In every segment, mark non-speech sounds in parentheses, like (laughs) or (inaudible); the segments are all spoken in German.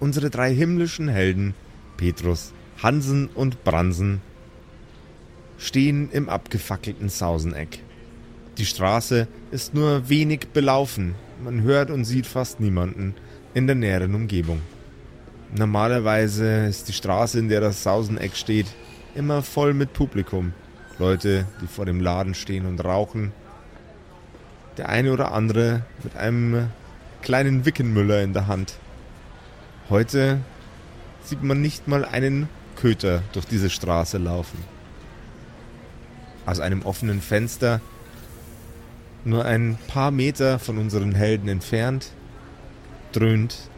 Unsere drei himmlischen Helden, Petrus, Hansen und Bransen, stehen im abgefackelten Sauseneck. Die Straße ist nur wenig belaufen, man hört und sieht fast niemanden in der näheren Umgebung. Normalerweise ist die Straße, in der das Sauseneck steht, immer voll mit Publikum. Leute, die vor dem Laden stehen und rauchen. Der eine oder andere mit einem kleinen Wickenmüller in der Hand. Heute sieht man nicht mal einen Köter durch diese Straße laufen. Aus einem offenen Fenster, nur ein paar Meter von unseren Helden entfernt, dröhnt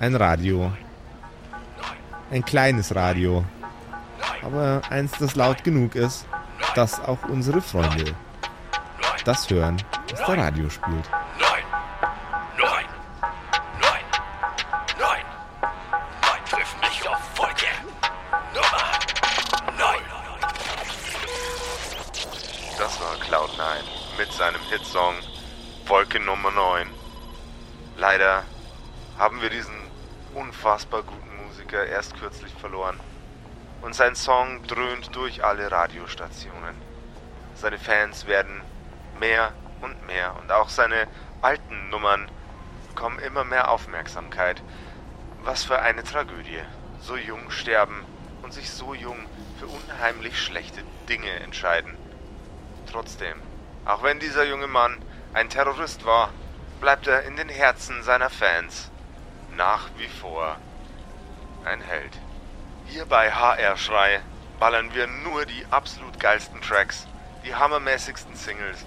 ein Radio. Ein kleines Radio, aber eins, das laut genug ist, dass auch unsere Freunde das hören, was der Radio spielt. Hitsong Wolke Nummer 9. Leider haben wir diesen unfassbar guten Musiker erst kürzlich verloren. Und sein Song dröhnt durch alle Radiostationen. Seine Fans werden mehr und mehr und auch seine alten Nummern bekommen immer mehr Aufmerksamkeit. Was für eine Tragödie. So jung sterben und sich so jung für unheimlich schlechte Dinge entscheiden. Trotzdem, auch wenn dieser junge Mann ein Terrorist war, bleibt er in den Herzen seiner Fans nach wie vor ein Held. Hier bei HR Schrei ballern wir nur die absolut geilsten Tracks, die hammermäßigsten Singles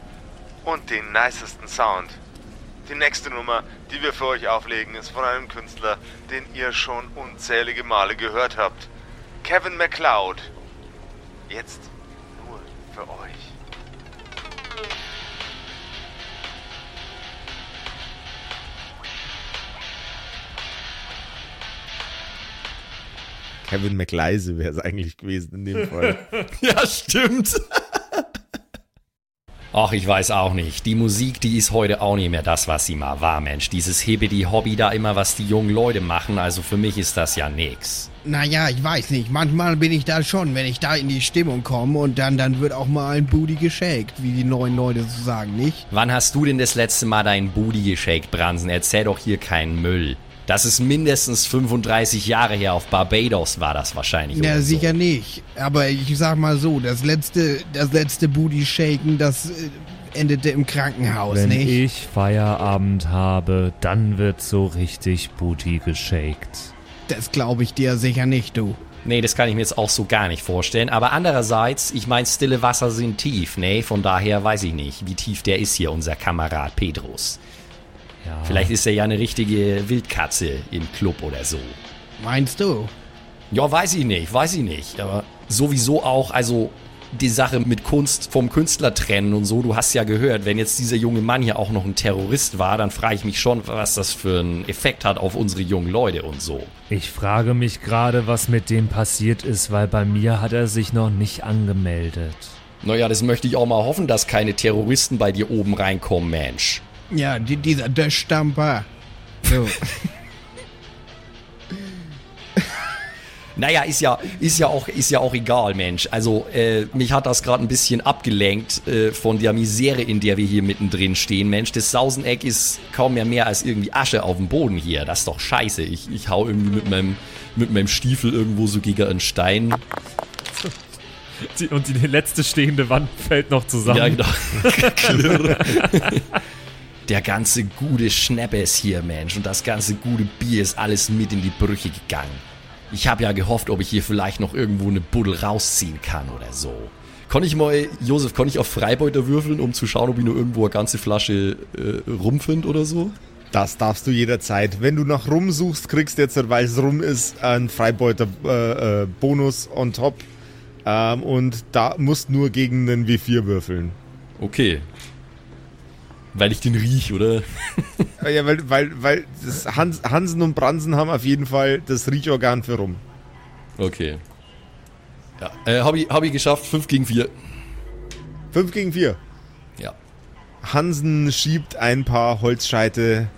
und den nicesten Sound. Die nächste Nummer, die wir für euch auflegen, ist von einem Künstler, den ihr schon unzählige Male gehört habt. Kevin MacLeod. Jetzt nur für euch. Kevin McLeise wäre es eigentlich gewesen in dem Fall. (laughs) ja, stimmt. Ach, ich weiß auch nicht. Die Musik, die ist heute auch nicht mehr das, was sie mal war, Mensch. Dieses Hibbidi-Hobby da immer, was die jungen Leute machen, also für mich ist das ja nix. Naja, ich weiß nicht. Manchmal bin ich da schon, wenn ich da in die Stimmung komme und dann, dann wird auch mal ein Booty geshakt, wie die neuen Leute so sagen, nicht? Wann hast du denn das letzte Mal deinen Booty geshakt, Bransen? Erzähl doch hier keinen Müll. Das ist mindestens 35 Jahre her. Auf Barbados war das wahrscheinlich. Ja, oder sicher so. nicht. Aber ich sag mal so, das letzte, das letzte Booty Shaken, das äh, endete im Krankenhaus, Wenn nicht? ich Feierabend habe, dann wird so richtig Booty geshakt. Das glaube ich dir sicher nicht, du. Nee, das kann ich mir jetzt auch so gar nicht vorstellen. Aber andererseits, ich meine, stille Wasser sind tief, ne? Von daher weiß ich nicht, wie tief der ist hier, unser Kamerad Pedros. Ja. Vielleicht ist er ja eine richtige Wildkatze im Club oder so. Meinst du? Ja, weiß ich nicht, weiß ich nicht. Aber sowieso auch, also die Sache mit Kunst vom Künstler trennen und so, du hast ja gehört, wenn jetzt dieser junge Mann hier auch noch ein Terrorist war, dann frage ich mich schon, was das für einen Effekt hat auf unsere jungen Leute und so. Ich frage mich gerade, was mit dem passiert ist, weil bei mir hat er sich noch nicht angemeldet. Naja, das möchte ich auch mal hoffen, dass keine Terroristen bei dir oben reinkommen, Mensch. Ja, die, dieser Döschstamper. So. (laughs) Naja, ist ja, ist ja auch, ist ja auch egal, Mensch. Also, äh, mich hat das gerade ein bisschen abgelenkt äh, von der Misere, in der wir hier mittendrin stehen, Mensch. Das Sauseneck ist kaum mehr mehr als irgendwie Asche auf dem Boden hier. Das ist doch scheiße. Ich, ich hau irgendwie mit meinem, mit meinem Stiefel irgendwo so gegen einen Stein. Die, und die letzte stehende Wand fällt noch zusammen. Ja, genau. (laughs) (laughs) Der ganze gute Schneppes hier, Mensch, und das ganze gute Bier ist alles mit in die Brüche gegangen. Ich habe ja gehofft, ob ich hier vielleicht noch irgendwo eine Buddel rausziehen kann oder so. Konnte ich mal, Josef, konnte ich auf Freibeuter würfeln, um zu schauen, ob ich nur irgendwo eine ganze Flasche äh, Rum finde oder so? Das darfst du jederzeit. Wenn du nach Rum suchst, kriegst du jetzt, weil es Rum ist, einen Freibeuter-Bonus äh, Bonus on top. Ähm, und da musst nur gegen einen W4 würfeln. Okay. Weil ich den riech, oder? (laughs) Ja, weil, weil, weil das Hans, Hansen und Bransen haben auf jeden Fall das Riechorgan für Rum. Okay. Ja, äh, hab ich, hab ich geschafft, 5 gegen 4. 5 gegen 4. Ja. Hansen schiebt ein paar Holzscheite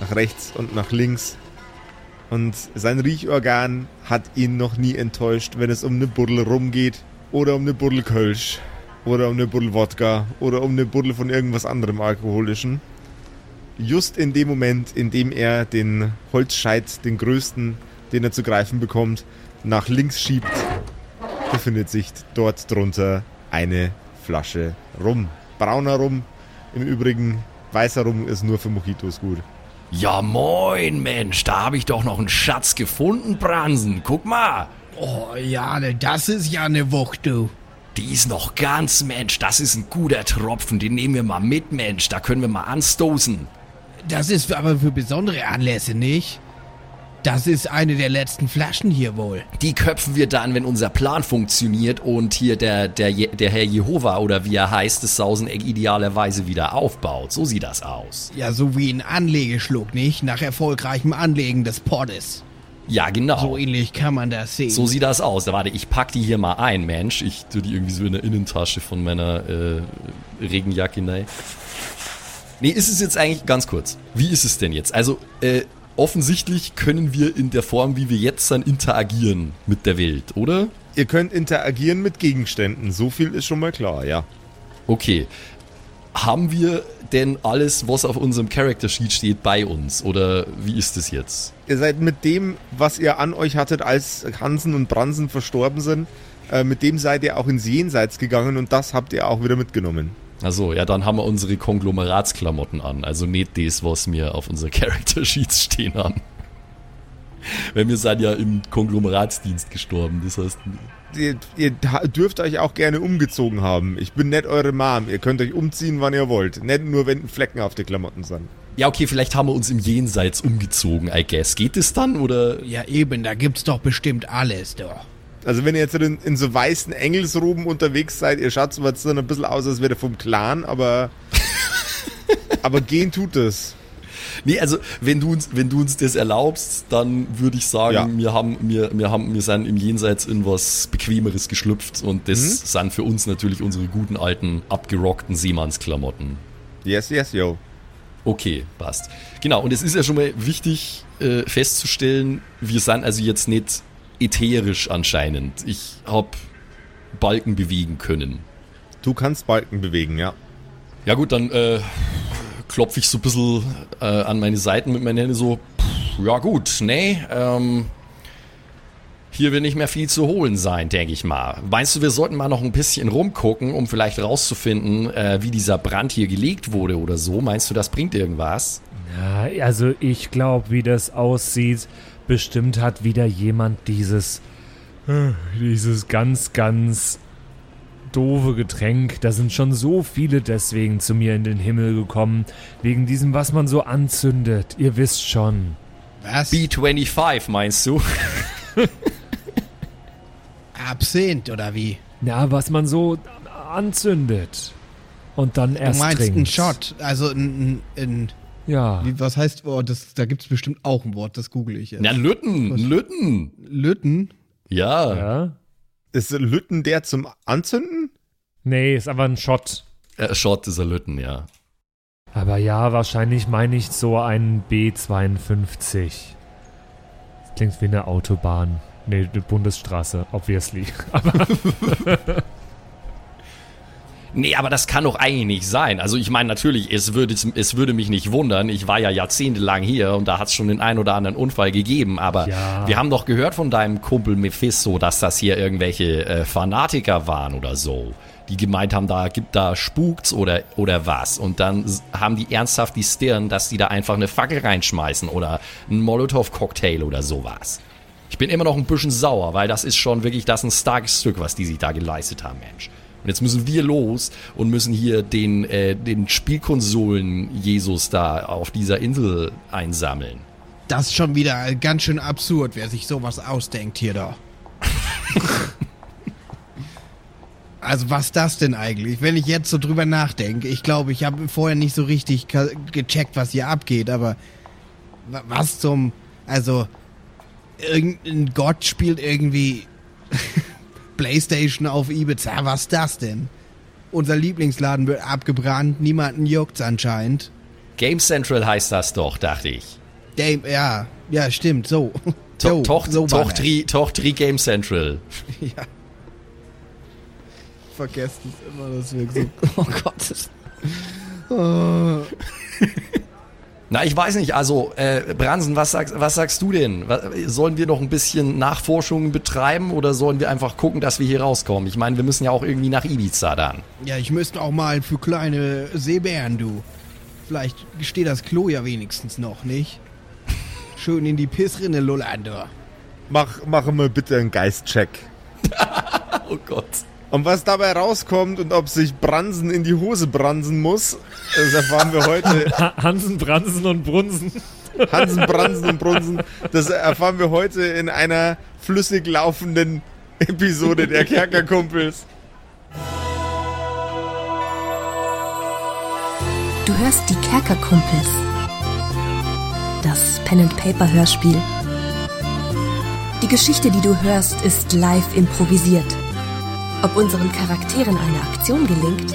nach rechts und nach links. Und sein Riechorgan hat ihn noch nie enttäuscht, wenn es um eine Buddel rumgeht oder um eine Buddel Kölsch oder um eine Buddel Wodka oder um eine Buddel von irgendwas anderem Alkoholischen. Just in dem Moment, in dem er den Holzscheit, den größten, den er zu greifen bekommt, nach links schiebt, befindet sich dort drunter eine Flasche Rum. Brauner Rum. Im Übrigen, weißer Rum ist nur für Mojitos gut. Ja moin, Mensch, da habe ich doch noch einen Schatz gefunden, Bransen. Guck mal. Oh, ja, das ist ja eine Wucht, du. Die ist noch ganz, Mensch. Das ist ein guter Tropfen. Den nehmen wir mal mit, Mensch. Da können wir mal anstoßen. Das ist aber für besondere Anlässe, nicht? Das ist eine der letzten Flaschen hier wohl. Die köpfen wir dann, wenn unser Plan funktioniert und hier der, der, der Herr Jehova oder wie er heißt, das Sauseneck idealerweise wieder aufbaut. So sieht das aus. Ja, so wie ein Anlegeschluck, nicht? Nach erfolgreichem Anlegen des Pottes. Ja, genau. So ähnlich kann man das sehen. So sieht das aus. Da warte, ich pack die hier mal ein, Mensch. Ich tue die irgendwie so in der Innentasche von meiner äh, Regenjacke rein. Nee, ist es jetzt eigentlich ganz kurz. Wie ist es denn jetzt? Also, äh, offensichtlich können wir in der Form, wie wir jetzt dann interagieren mit der Welt, oder? Ihr könnt interagieren mit Gegenständen, so viel ist schon mal klar, ja. Okay. Haben wir denn alles, was auf unserem Character Sheet steht, bei uns? Oder wie ist es jetzt? Ihr seid mit dem, was ihr an euch hattet, als Hansen und Bransen verstorben sind, äh, mit dem seid ihr auch ins Jenseits gegangen und das habt ihr auch wieder mitgenommen. Also, ja, dann haben wir unsere Konglomeratsklamotten an. Also nicht das, was mir auf unser (laughs) Character Sheets stehen haben. Weil wir sind ja im Konglomeratsdienst gestorben. Das heißt, Ihr, ihr dürft euch auch gerne umgezogen haben. Ich bin nicht eure Mom. Ihr könnt euch umziehen, wann ihr wollt. Nicht nur, wenn Flecken auf den Klamotten sind. ja, okay, vielleicht haben wir uns im Jenseits umgezogen, I guess. Geht es dann oder? ja, eben, da gibt's doch bestimmt alles, doch. Also wenn ihr jetzt in, in so weißen Engelsroben unterwegs seid, ihr schaut zwar dann ein bisschen aus, als wäre ihr vom Clan, aber (laughs) aber gehen tut es. Nee, also wenn du uns, wenn du uns das erlaubst, dann würde ich sagen, Ja. wir haben, wir, wir haben, wir sind im Jenseits in was Bequemeres geschlüpft und das sind für uns natürlich unsere guten alten abgerockten Seemannsklamotten. Yes, yes, yo. Okay, passt. Genau, und es ist ja schon mal wichtig äh, festzustellen, wir sind also jetzt nicht ätherisch anscheinend. Ich hab Balken bewegen können. Du kannst Balken bewegen, ja. Ja gut, dann äh, klopfe ich so ein bisschen äh, an meine Seiten mit meinen Händen so, pff, ja gut, nee, ähm, hier wird nicht mehr viel zu holen sein, denke ich mal. Meinst du, wir sollten mal noch ein bisschen rumgucken, um vielleicht rauszufinden, äh, wie dieser Brand hier gelegt wurde oder so? Meinst du, das bringt irgendwas? Ja, also ich glaube, wie das aussieht, bestimmt hat wieder jemand dieses, äh, dieses ganz, ganz doofe Getränk. Da sind schon so viele deswegen zu mir in den Himmel gekommen. Wegen diesem, was man so anzündet. Ihr wisst schon. Was? B25, meinst du? (laughs) Absinth oder wie? Na, was man so anzündet. Und dann Du erst meinst trinkt. einen Shot, also ein, ein, Ja. wie, was heißt, oh, das, da gibt's bestimmt auch ein Wort, das google ich jetzt. Na, Lütten, Lütten. Lütten? Ja. Ja? Ist Lütten der zum Anzünden? Nee, ist aber ein Shot. Äh, Shot ist ein Lütten, ja. Aber ja, wahrscheinlich meine ich so einen B52. Das klingt wie eine Autobahn. Nee, eine Bundesstraße, obviously. (laughs) Aber Nee, aber das kann doch eigentlich nicht sein. Also ich meine natürlich, es würde, es würde mich nicht wundern. Ich war ja jahrzehntelang hier und da hat es schon den ein oder anderen Unfall gegeben. Aber Ja. wir haben doch gehört von deinem Kumpel Mephisto, dass das hier irgendwelche äh, Fanatiker waren oder so. Die gemeint haben, da gibt da spukt's oder, oder was. Und dann haben die ernsthaft die Stirn, dass die da einfach eine Fackel reinschmeißen oder einen Molotow-Cocktail oder sowas. Ich bin immer noch ein bisschen sauer, weil das ist schon wirklich das ein starkes Stück, was die sich da geleistet haben, Mensch. Und jetzt müssen wir los und müssen hier den, äh, den Spielkonsolen-Jesus da auf dieser Insel einsammeln. Das ist schon wieder ganz schön absurd, wer sich sowas ausdenkt hier da. (laughs) also was das denn eigentlich? Wenn ich jetzt so drüber nachdenke, ich glaube, ich habe vorher nicht so richtig gecheckt, was hier abgeht, aber wa- was zum, also irgendein Gott spielt irgendwie Playstation auf Ibiza, was ist das denn? Unser Lieblingsladen wird abgebrannt, niemanden juckt's anscheinend. Game Central heißt das doch, dachte ich. Dame, ja, ja, stimmt, so. To so, Tocht so Tochtri, Tochtri Game Central. (laughs) Ja. Vergesst es immer, dass wir so. (laughs) Oh Gott. Oh. (laughs) Na, ich weiß nicht, also, äh, Bransen, was sagst, was sagst du denn? Was, sollen wir noch ein bisschen Nachforschungen betreiben oder sollen wir einfach gucken, dass wir hier rauskommen? Ich meine, wir müssen ja auch irgendwie nach Ibiza dann. Ja, ich müsste auch mal für kleine Seebären, du. Vielleicht steht das Klo ja wenigstens noch, nicht? Schön in die Pissrinne, Lolander. Mach, mach mal bitte einen Geistcheck. (laughs) Oh Gott. Und was dabei rauskommt und ob sich Bransen in die Hose bransen muss, das erfahren wir heute. (laughs) Ha Hansen, Bransen und Brunsen. (laughs) Hansen, Bransen und Brunsen, das erfahren wir heute in einer flüssig laufenden Episode der Kerkerkumpels. Du hörst die Kerkerkumpels. Das Pen and Paper Hörspiel. Die Geschichte, die du hörst, ist live improvisiert. Ob unseren Charakteren eine Aktion gelingt,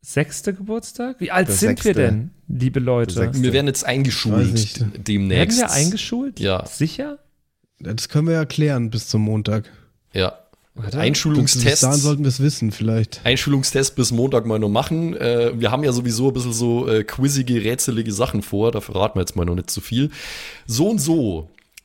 sechste Geburtstag? Wie alt Der sind wir sechste. denn, liebe Leute? Wir werden jetzt eingeschult demnächst. Werden wir eingeschult? Ja. Sicher? Das können wir ja klären bis zum Montag. Ja. Einschulungstest. dahin sollten wir es wissen, vielleicht. Einschulungstest bis Montag mal noch machen. Äh, wir haben ja sowieso ein bisschen so äh, quizzige, rätselige Sachen vor. Da verraten wir jetzt mal noch nicht zu viel. So und so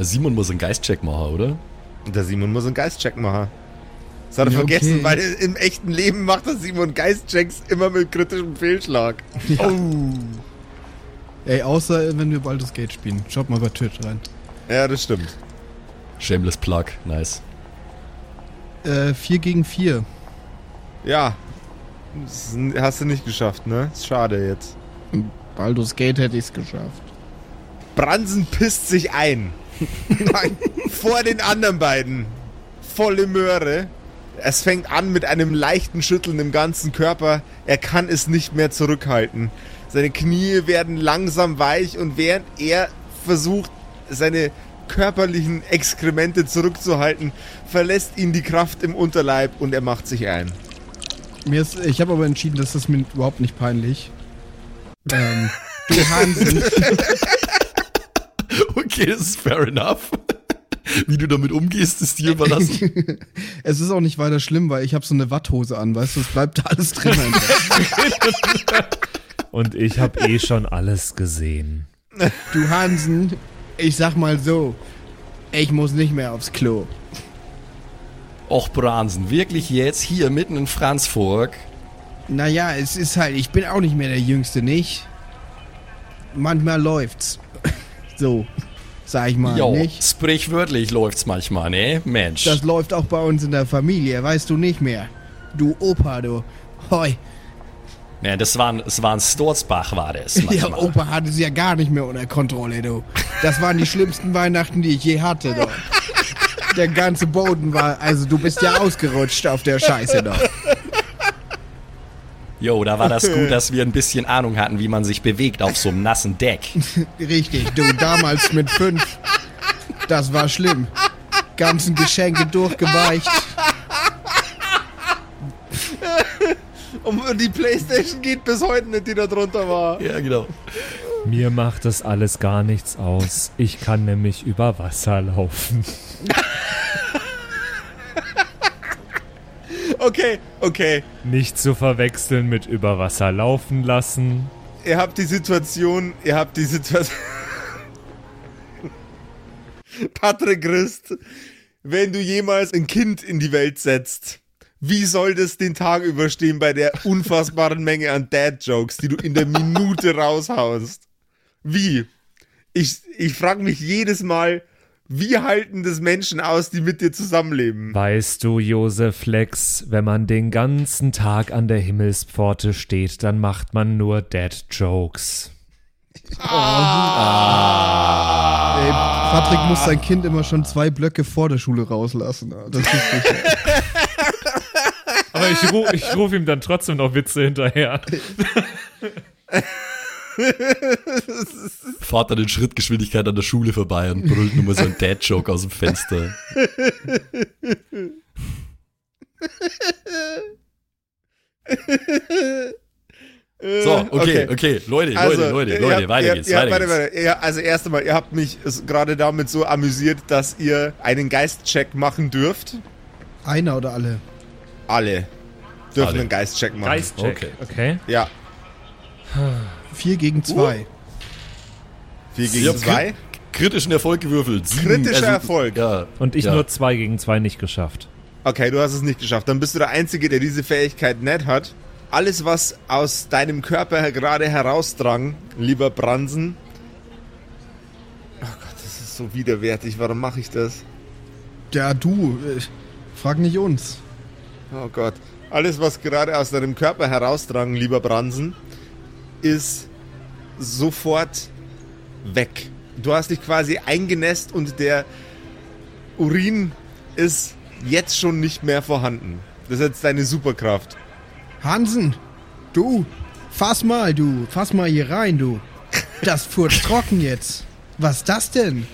Tschüssinger. Simon muss einen Geistcheck machen, oder? Der Simon muss einen Geistcheck machen. Das hat er Ja, vergessen, okay. weil im echten Leben macht der Simon Geistchecks immer mit kritischem Fehlschlag. Ey, außer wenn wir Baldur's Gate spielen. Schaut mal bei Twitch rein. Ja, das stimmt. Shameless Plug, nice. Äh, 4 gegen 4. Ja. Das hast du nicht geschafft, ne? Ist schade jetzt. Baldur's Gate hätte ich es geschafft. Bransen pisst sich ein. (laughs) Nein, vor den anderen beiden. Volle Möhre. Es fängt an mit einem leichten Schütteln im ganzen Körper. Er kann es nicht mehr zurückhalten. Seine Knie werden langsam weich und während er versucht, seine körperlichen Exkremente zurückzuhalten, verlässt ihn die Kraft im Unterleib und er macht sich ein. Mir ist, ich habe aber entschieden, das ist mir überhaupt nicht peinlich. Ähm, du Hansen. (laughs) Okay, das ist fair enough. Wie du damit umgehst, ist dir überlassen. (laughs) es ist auch nicht weiter schlimm, weil ich habe so eine Watthose an, weißt du, es bleibt da alles drin. (laughs) Und ich habe eh schon alles gesehen. du Hansen, ich sag mal so, Ich muss nicht mehr aufs Klo. Och, Bransen, wirklich jetzt hier mitten in Franzburg? Naja, es ist halt, ich bin auch nicht mehr der Jüngste, nicht? Manchmal läuft's. (laughs) so, sag ich mal, Jo, nicht? sprichwörtlich läuft's manchmal, ne? Mensch. Das läuft auch bei uns in der Familie, weißt du nicht mehr. Du Opa, du. Hoi. ja, das war ein, das war ein Sturzbach, war das (laughs) Ja, manchmal. Opa hatte es ja gar nicht mehr unter Kontrolle, du. Das waren die schlimmsten Weihnachten, die ich je hatte, du. Der ganze Boden war, also du bist ja (laughs) ausgerutscht auf der Scheiße, doch. Jo, da war das gut, (laughs) dass wir ein bisschen Ahnung hatten, wie man sich bewegt auf so einem nassen Deck. (laughs) Richtig, du, damals mit fünf. Das war schlimm. Ganzen Geschenke durchgeweicht. (laughs) Und die Playstation geht bis heute nicht, die da drunter war. Ja, genau. Mir macht das alles gar nichts aus. Ich kann nämlich über Wasser laufen. Okay, okay. Nicht zu verwechseln mit über Wasser laufen lassen. Ihr habt die Situation, ihr habt die Situation. (laughs) Patrick Christ, wenn du jemals ein Kind in die Welt setzt, wie soll das den Tag überstehen bei der unfassbaren Menge an Dad-Jokes, die du in der Minute raushaust? Wie? Ich, ich frage mich jedes Mal, wie halten das Menschen aus, die mit dir zusammenleben? Weißt du, Josef Lex, wenn man den ganzen Tag an der Himmelspforte steht, dann macht man nur Dead Jokes. Ey, Patrick muss sein Kind immer schon zwei Blöcke vor der Schule rauslassen. Das ist nicht. Aber ich, ru ich rufe ihm dann trotzdem noch Witze hinterher. (laughs) (laughs) Fahrt dann in Schrittgeschwindigkeit an der Schule vorbei und brüllt nur mal so ein Dad-Joke aus dem Fenster. (laughs) So, okay, okay, Leute, Leute, Leute, ihr Leute, habt- weiter ihr, geht's, ihr, weiter warte, geht's. warte, ihr, also erst einmal, ihr habt mich gerade damit so amüsiert, dass ihr einen Geistcheck machen dürft. Einer oder alle? Alle dürfen Alle. einen Geistcheck machen. Geistcheck. Okay. Okay. Ja, Vier gegen zwei. vier gegen Ich hab zwei. kri- kritischen Erfolg gewürfelt. Sieben, Kritischer Erfolg. Ja. Und ich ja. nur zwei gegen zwei nicht geschafft. Okay, du hast es nicht geschafft. Dann bist du der Einzige, der diese Fähigkeit nicht hat. Alles, was aus deinem Körper gerade herausdrang, lieber Bransen. Oh Gott, das ist so widerwärtig. Warum mache ich das? Ja, du. Frag nicht uns. Oh Gott. Alles, was gerade aus deinem Körper herausdrang, lieber Bransen, ist sofort weg. Du hast dich quasi eingenässt und der Urin ist jetzt schon nicht mehr vorhanden. Das ist jetzt deine Superkraft. Hansen, du. Fass mal, du. Fass mal hier rein, du. Das furzt trocken jetzt. Was ist das denn?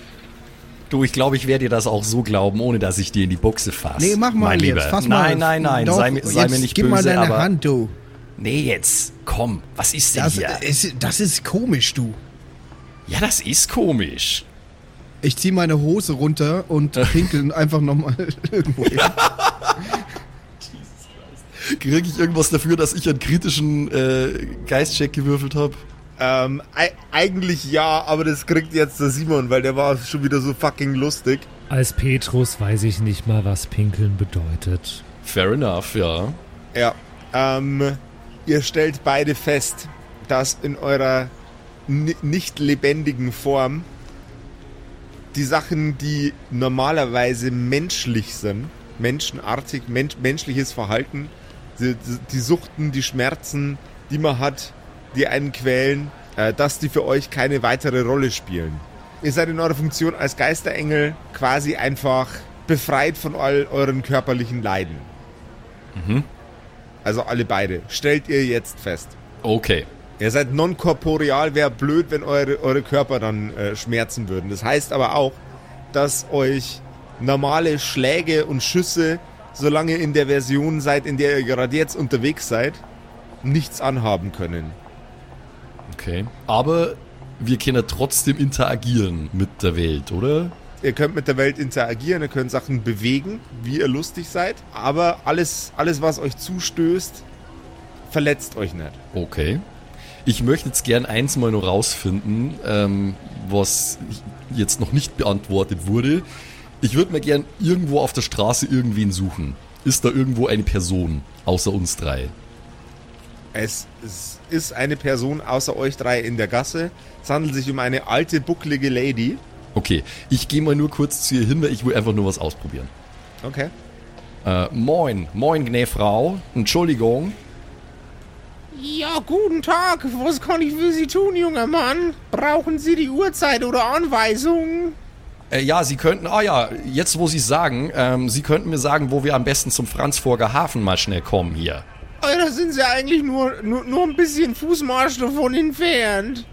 Du, ich glaube, ich werde dir das auch so glauben, ohne dass ich dir in die Buchse fasse. Nee, mach mal mein jetzt. Lieber. Fass mal. nein, nein, nein, Doch, sei, mir- sei jetzt mir nicht gib böse, mal deine aber... Hand, du. Nee, jetzt, komm, was ist denn Das hier? ist, das ist komisch, du. Ja, das ist komisch. Ich zieh meine Hose runter und (laughs) pinkel einfach nochmal irgendwo hin. (laughs) Kriege ich irgendwas dafür, dass ich einen kritischen äh, Geistcheck gewürfelt habe? Ähm, ei- eigentlich ja, aber das kriegt jetzt der Simon, weil der war schon wieder so fucking lustig. Als Petrus weiß ich nicht mal, was Pinkeln bedeutet. Fair enough, ja. Ja. Ähm, ihr stellt beide fest, dass in eurer ni- nicht lebendigen Form die Sachen, die normalerweise menschlich sind, menschenartig, men menschliches Verhalten, die, die Suchten, die Schmerzen, die man hat, die einen quälen, äh, dass die für euch keine weitere Rolle spielen. Ihr seid in eurer Funktion als Geisterengel quasi einfach befreit von all euren körperlichen Leiden. Also alle beide. Stellt ihr jetzt fest. Okay. Ihr seid non-korporeal, wäre blöd, wenn eure, eure Körper dann äh, schmerzen würden. Das heißt aber auch, dass euch normale Schläge und Schüsse, solange ihr in der Version seid, in der ihr gerade jetzt unterwegs seid, nichts anhaben können. Okay. Aber wir können trotzdem interagieren mit der Welt, oder? Ihr könnt mit der Welt interagieren, ihr könnt Sachen bewegen, wie ihr lustig seid, aber alles, alles was euch zustößt, verletzt euch nicht. Okay. Ich möchte jetzt gern eins mal noch rausfinden, ähm, was jetzt noch nicht beantwortet wurde. Ich würde mir gern irgendwo auf der Straße irgendwen suchen. Ist da irgendwo eine Person außer uns drei? Es, es ist eine Person außer euch drei in der Gasse. Es handelt sich um eine alte, bucklige Lady. Okay, ich gehe mal nur kurz zu ihr hin, weil ich will einfach nur was ausprobieren. Okay. Äh, moin, moin, Gnäfrau. Entschuldigung. Ja, guten Tag. Was kann ich für Sie tun, junger Mann? Brauchen Sie die Uhrzeit oder Anweisungen? Äh, ja, Sie könnten, ah ja, jetzt wo Sie es sagen, ähm, Sie könnten mir sagen, wo wir am besten zum Franzburger Hafen mal schnell kommen hier. Oh, da sind Sie eigentlich nur, nur, nur ein bisschen Fußmarsch davon entfernt.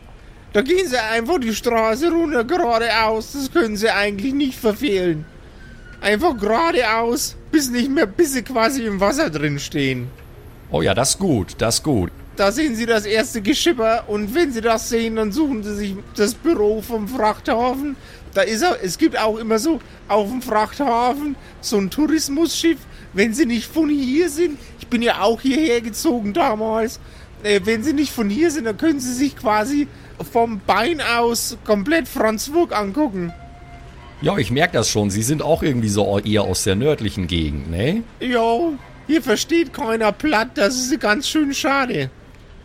Da gehen Sie einfach die Straße runter, geradeaus. Das können Sie eigentlich nicht verfehlen. Einfach geradeaus, bis nicht mehr, bis Sie quasi im Wasser drin stehen. Oh ja, das ist gut, das ist gut. Da sehen Sie das erste Geschipper und wenn Sie das sehen, dann suchen Sie sich das Büro vom Frachthafen. Da ist auch, es gibt auch immer so auf dem Frachthafen so ein Tourismusschiff, wenn Sie nicht von hier sind. Ich bin ja auch hierher gezogen damals. Äh, wenn Sie nicht von hier sind, dann können Sie sich quasi vom Bein aus komplett Franzburg angucken. Ja, ich merke das schon. Sie sind auch irgendwie so eher aus der nördlichen Gegend, ne? Ja, hier versteht keiner platt, das ist ganz schön schade.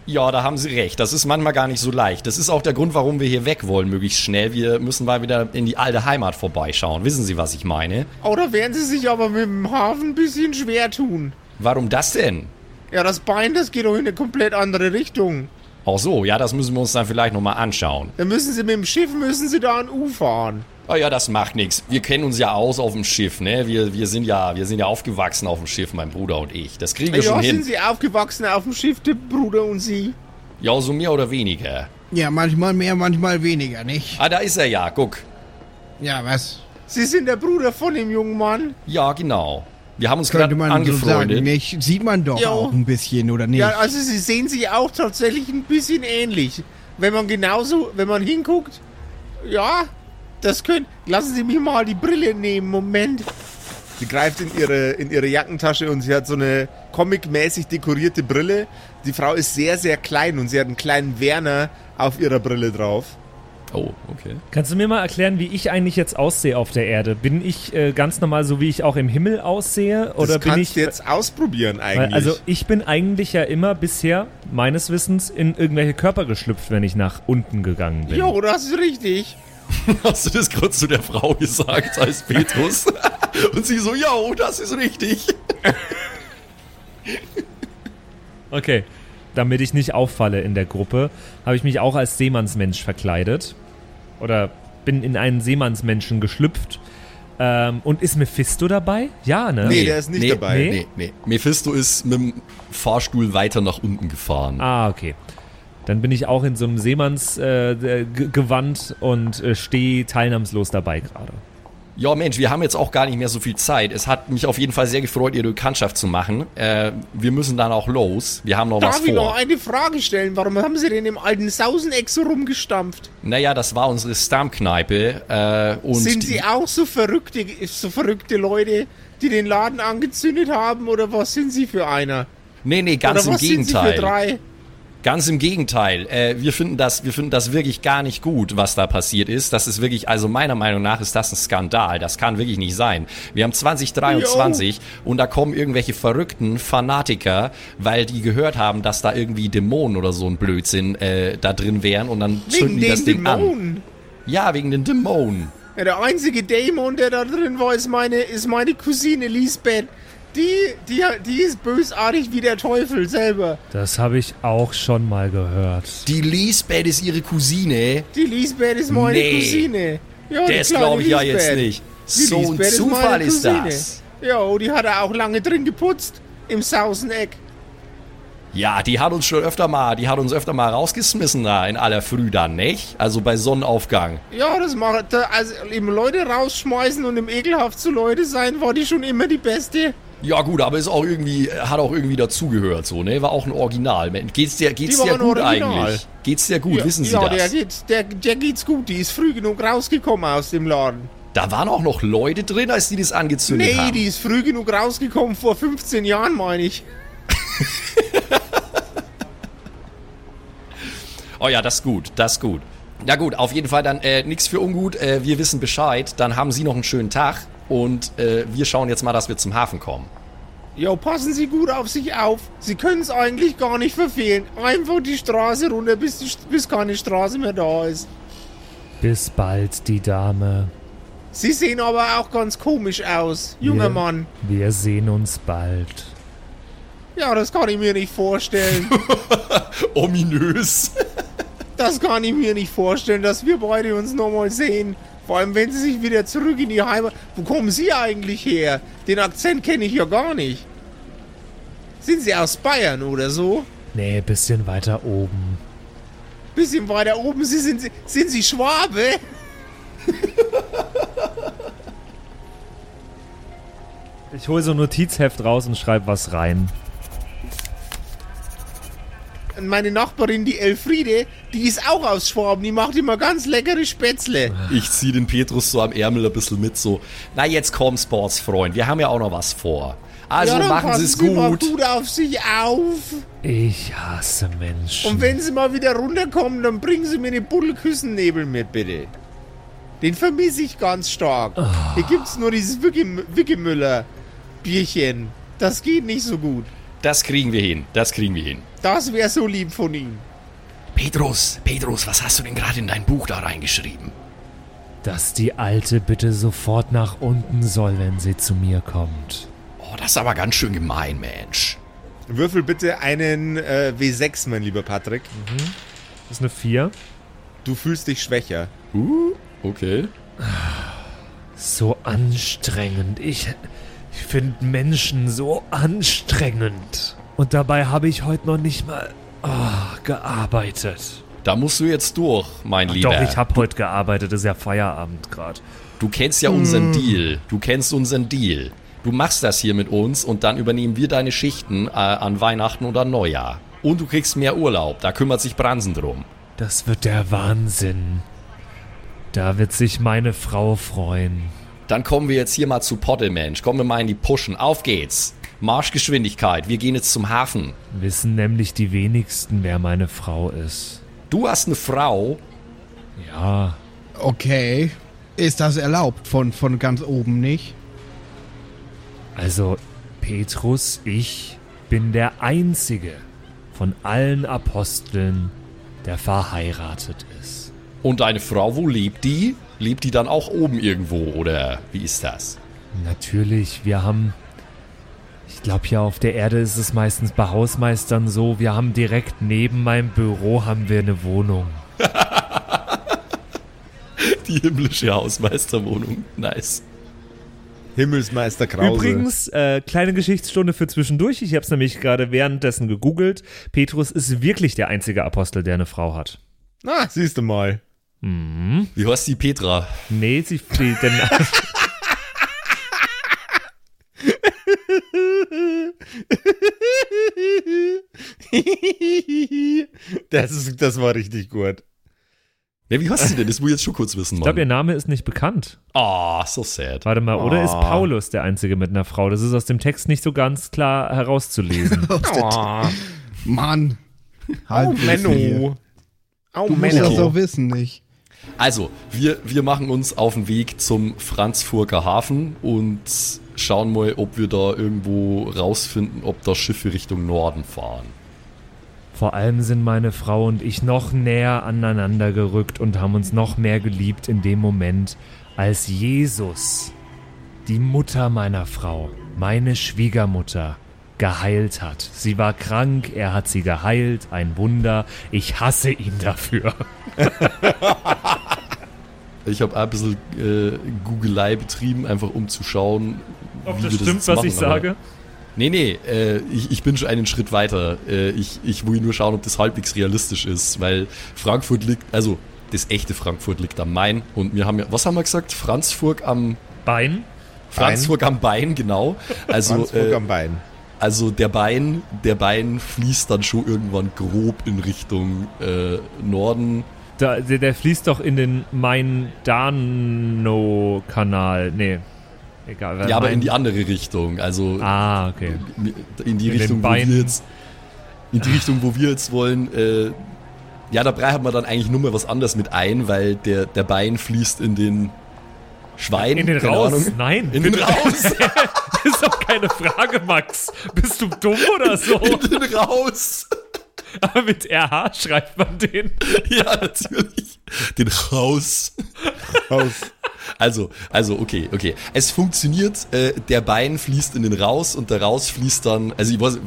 Ja, da haben Sie recht. Das ist manchmal gar nicht so leicht. Das ist auch der Grund, warum wir hier weg wollen, möglichst schnell. Wir müssen mal wieder in die alte Heimat vorbeischauen. Wissen Sie, was ich meine? Oder werden Sie sich aber mit dem Hafen ein bisschen schwer tun? Warum das denn? Ja, das Bein, das geht doch in eine komplett andere Richtung. Ach so, ja, das müssen wir uns dann vielleicht nochmal anschauen. Dann müssen Sie mit dem Schiff, müssen Sie da an U fahren. Ah ja, das macht nichts. Wir kennen uns ja aus auf dem Schiff, ne? Wir, wir, sind ja, wir sind ja aufgewachsen auf dem Schiff, mein Bruder und ich. Das kriegen wir ja, schon hin. sind Sie aufgewachsen auf dem Schiff, der Bruder und Sie? Ja, so mehr oder weniger. Ja, manchmal mehr, manchmal weniger, nicht? Ah, da ist er ja, guck. Ja, was? Sie sind der Bruder von dem jungen Mann? Ja, genau. Wir haben uns gerade so angefreundet. sagen, nicht? Sieht man doch Ja. auch ein bisschen, oder nicht? Ja, Ja, also Sie sehen sich auch tatsächlich ein bisschen ähnlich. Wenn man genauso, wenn man hinguckt, ja, das können. Lassen Sie mich mal die Brille nehmen, Moment. Sie greift in ihre, in ihre Jackentasche und sie hat so eine comic-mäßig dekorierte Brille. Die Frau ist sehr, sehr klein und sie hat einen kleinen Werner auf ihrer Brille drauf. Oh, okay. Kannst du mir mal erklären, wie ich eigentlich jetzt aussehe auf der Erde? Bin ich äh, ganz normal so, wie ich auch im Himmel aussehe? Oder das bin kannst ich. du jetzt ausprobieren Weil, eigentlich. also ich bin eigentlich ja immer bisher, meines Wissens, in irgendwelche Körper geschlüpft, wenn ich nach unten gegangen bin. Jo, das ist richtig. (laughs) Hast du das gerade zu der Frau gesagt als Petrus? (laughs) und sie so, ja, das ist richtig. (laughs) Okay. Damit ich nicht auffalle in der Gruppe, habe ich mich auch als Seemannsmensch verkleidet. Oder bin in einen Seemannsmenschen geschlüpft. Ähm, und ist Mephisto dabei? Ja, ne? Nee, der ist nicht dabei. Nee? Nee, nee. Mephisto ist mit dem Fahrstuhl weiter nach unten gefahren. Ah, okay. Dann bin ich auch in so einem Seemannsgewand äh, und äh, stehe teilnahmslos dabei gerade. Ja, Mensch, wir haben jetzt auch gar nicht mehr so viel Zeit. Es hat mich auf jeden Fall sehr gefreut, Ihre Bekanntschaft zu machen. Äh, wir müssen dann auch los. Wir haben noch was Darf ich noch vor. eine Frage stellen? Warum haben Sie denn im alten Sauseneck so rumgestampft? Naja, das war unsere Stammkneipe. Äh, und Sind Sie auch so verrückte, so verrückte Leute, die den Laden angezündet haben? Oder was sind Sie für einer? Nee, nee, ganz oder im Gegenteil. Ganz im Gegenteil. Äh, wir finden das, wir finden das wirklich gar nicht gut, was da passiert ist. Das ist wirklich, also meiner Meinung nach ist das ein Skandal. Das kann wirklich nicht sein. Wir haben 2023 und da kommen irgendwelche verrückten Fanatiker, weil die gehört haben, dass da irgendwie Dämonen oder so ein Blödsinn äh, da drin wären und dann Wegen zünden die das Ding an. Dämonen. Ja, wegen den Dämonen. Ja, der einzige Dämon, der da drin war, ist meine, ist meine Cousine Lisbeth. Die, die, die ist bösartig wie der Teufel selber. Das habe ich auch schon mal gehört. Die Lisbeth ist ihre Cousine. Die Lisbeth ist meine Nee. Cousine. Ja, die Das glaube ich ja jetzt nicht. Die So ein Lisbeth ist meine Zufall ist Cousine. das. Ja, die hat er auch lange drin geputzt. Im Sauseneck. Ja, die hat uns schon öfter mal, die hat uns öfter mal rausgeschmissen da in aller Früh dann, nicht? Also bei Sonnenaufgang. Ja, das macht, also im Leute rausschmeißen und im ekelhaft zu Leute sein, war die schon immer die Beste. Ja gut, aber ist auch irgendwie, hat auch irgendwie dazugehört, so, ne? War auch ein Original. Geht's dir, geht's dir gut Original. eigentlich? Geht's dir gut, ja, wissen Sie ja, das? Der, geht, der, der geht's gut. Die ist früh genug rausgekommen aus dem Laden. Da waren auch noch Leute drin, als die das angezündet Nee, haben. die ist früh genug rausgekommen, vor 15 Jahren, meine ich. (laughs) Oh ja, das ist gut, das ist gut. Na gut, auf jeden Fall dann äh, nichts für ungut. Äh, wir wissen Bescheid. Dann haben Sie noch einen schönen Tag und äh, wir schauen jetzt mal, dass wir zum Hafen kommen. Jo, passen Sie gut auf sich auf. Sie können es eigentlich gar nicht verfehlen. Einfach die Straße runter, bis, die, bis keine Straße mehr da ist. Bis bald, die Dame. Sie sehen aber auch ganz komisch aus, junger wir, Mann. Wir sehen uns bald. Ja, das kann ich mir nicht vorstellen. (laughs) Ominös. Das kann ich mir nicht vorstellen, dass wir beide uns nochmal sehen. Vor allem, wenn Sie sich wieder zurück in die Heimat... Wo kommen Sie eigentlich her? Den Akzent kenne ich ja gar nicht. Sind Sie aus Bayern oder so? Nee, bisschen weiter oben. Bisschen weiter oben. Sie sind, sind Sie Schwabe? (laughs) Ich hole so ein Notizheft raus und schreibe was rein. Und meine Nachbarin, die Elfriede, die ist auch aus Schwaben. Die macht immer ganz leckere Spätzle. Ich zieh den Petrus so am Ärmel ein bisschen mit, so. Na, jetzt komm, Sportsfreund, wir haben ja auch noch was vor. Also ja, machen Sie es Sie mal gut. gut auf sich auf. Ich hasse Menschen. Und wenn Sie mal wieder runterkommen, dann bringen Sie mir den Buddelküssennebel mit, bitte. Den vermisse ich ganz stark. Hier gibt's nur dieses Wicke- Wickemüller-Bierchen. Das geht nicht so gut. Das kriegen wir hin, das kriegen wir hin. Das wäre so lieb von Ihnen. Petrus, Petrus, was hast du denn gerade in dein Buch da reingeschrieben? Dass die Alte bitte sofort nach unten soll, wenn sie zu mir kommt. Oh, das ist aber ganz schön gemein, Mensch. Würfel bitte einen äh, W6, mein lieber Patrick. Das ist eine 4. Du fühlst dich schwächer. Uh, okay. So anstrengend. Ich, ich finde Menschen so anstrengend. Und dabei habe ich heute noch nicht mal oh, gearbeitet. Da musst du jetzt durch, mein Lieber. Doch, ich habe heute gearbeitet. Ist ja Feierabend gerade. Du kennst ja unseren Deal. Du kennst unseren Deal. Du machst das hier mit uns und dann übernehmen wir deine Schichten äh, an Weihnachten oder Neujahr. Und du kriegst mehr Urlaub. Da kümmert sich Bransen drum. Das wird der Wahnsinn. Da wird sich meine Frau freuen. Dann kommen wir jetzt hier mal zu Potte, Mensch. Kommen wir mal in die Pushen. Auf geht's. Marschgeschwindigkeit. Wir gehen jetzt zum Hafen. Wissen nämlich die wenigsten, wer meine Frau ist. Du hast eine Frau. Ja, Okay. Ist das erlaubt von, von ganz oben nicht? also Petrus, ich bin der Einzige von allen Aposteln, der verheiratet ist. Und deine Frau, wo lebt die? Lebt die dann auch oben irgendwo oder wie ist das? Natürlich, wir haben. Ich glaube, hier auf der Erde ist es meistens bei Hausmeistern so, wir haben direkt neben meinem Büro haben wir eine Wohnung. (laughs) Die himmlische Hausmeisterwohnung. Nice. Himmelsmeister Krause. Übrigens, äh, kleine Geschichtsstunde für zwischendurch. Ich habe es nämlich gerade währenddessen gegoogelt. Petrus ist wirklich der einzige Apostel, der eine Frau hat. Na, siehst du mal. Wie heißt die Petra? Nee, sie, die, denn, (laughs) das, ist, das war richtig gut. Ja, wie heißt sie denn? Das muss ich jetzt schon kurz wissen, ich glaube, ihr Mann. Name ist nicht bekannt. Ah, so sad. Warte mal, oder ist Oh. Paulus der einzige mit einer Frau? Das ist aus dem Text nicht so ganz klar herauszulesen. (laughs) Oh, Mann. Halt oh bloß hier. Menno. Oh, Du musst das Menno. doch wissen, nicht? Also, wir, wir machen uns auf den Weg zum Franzfurter Hafen und schauen mal, ob wir da irgendwo rausfinden, ob da Schiffe Richtung Norden fahren. Vor allem sind meine Frau und ich noch näher aneinander gerückt und haben uns noch mehr geliebt in dem Moment, als Jesus, die Mutter meiner Frau, meine Schwiegermutter, geheilt hat. Sie war krank, er hat sie geheilt, ein Wunder. Ich hasse ihn dafür. (laughs) Ich habe ein bisschen äh, Googelei betrieben, einfach um zu schauen, Ob wie das wir stimmt, jetzt was machen, ich sage? Nee, nee, äh, ich, ich bin schon einen Schritt weiter. Äh, ich, ich will nur schauen, ob das halbwegs realistisch ist, weil Frankfurt liegt, also das echte Frankfurt liegt am Main und wir haben ja, was haben wir gesagt? Franzfurt am, Bein? Franzfurt am Bein, genau. (laughs) Also, Franzburg äh, am Bein. Also der Bein, der Bein fließt dann schon irgendwann grob in Richtung äh, Norden. Da, der, der fließt doch in den Main-Dano-Kanal. Nee, egal. ja, aber in die andere Richtung. Also Ah, okay. in die In Richtung, wo wir jetzt, in die Richtung, wo wir jetzt wollen, äh, Ja, da braucht man dann eigentlich nur mal was anderes mit ein, weil der, der Bein fließt in den Schwein. In den Raus? Ahnung. Nein. In den (laughs) Raus. Das (laughs) ist doch keine Frage, Max. Bist du dumm oder so? in den Raus. Aber mit RH schreibt man den. (laughs) Ja, natürlich. Den Raus. Raus. Also, also, okay, okay. Es funktioniert, äh, der Bein fließt in den Raus und der Raus fließt dann, also ich weiß,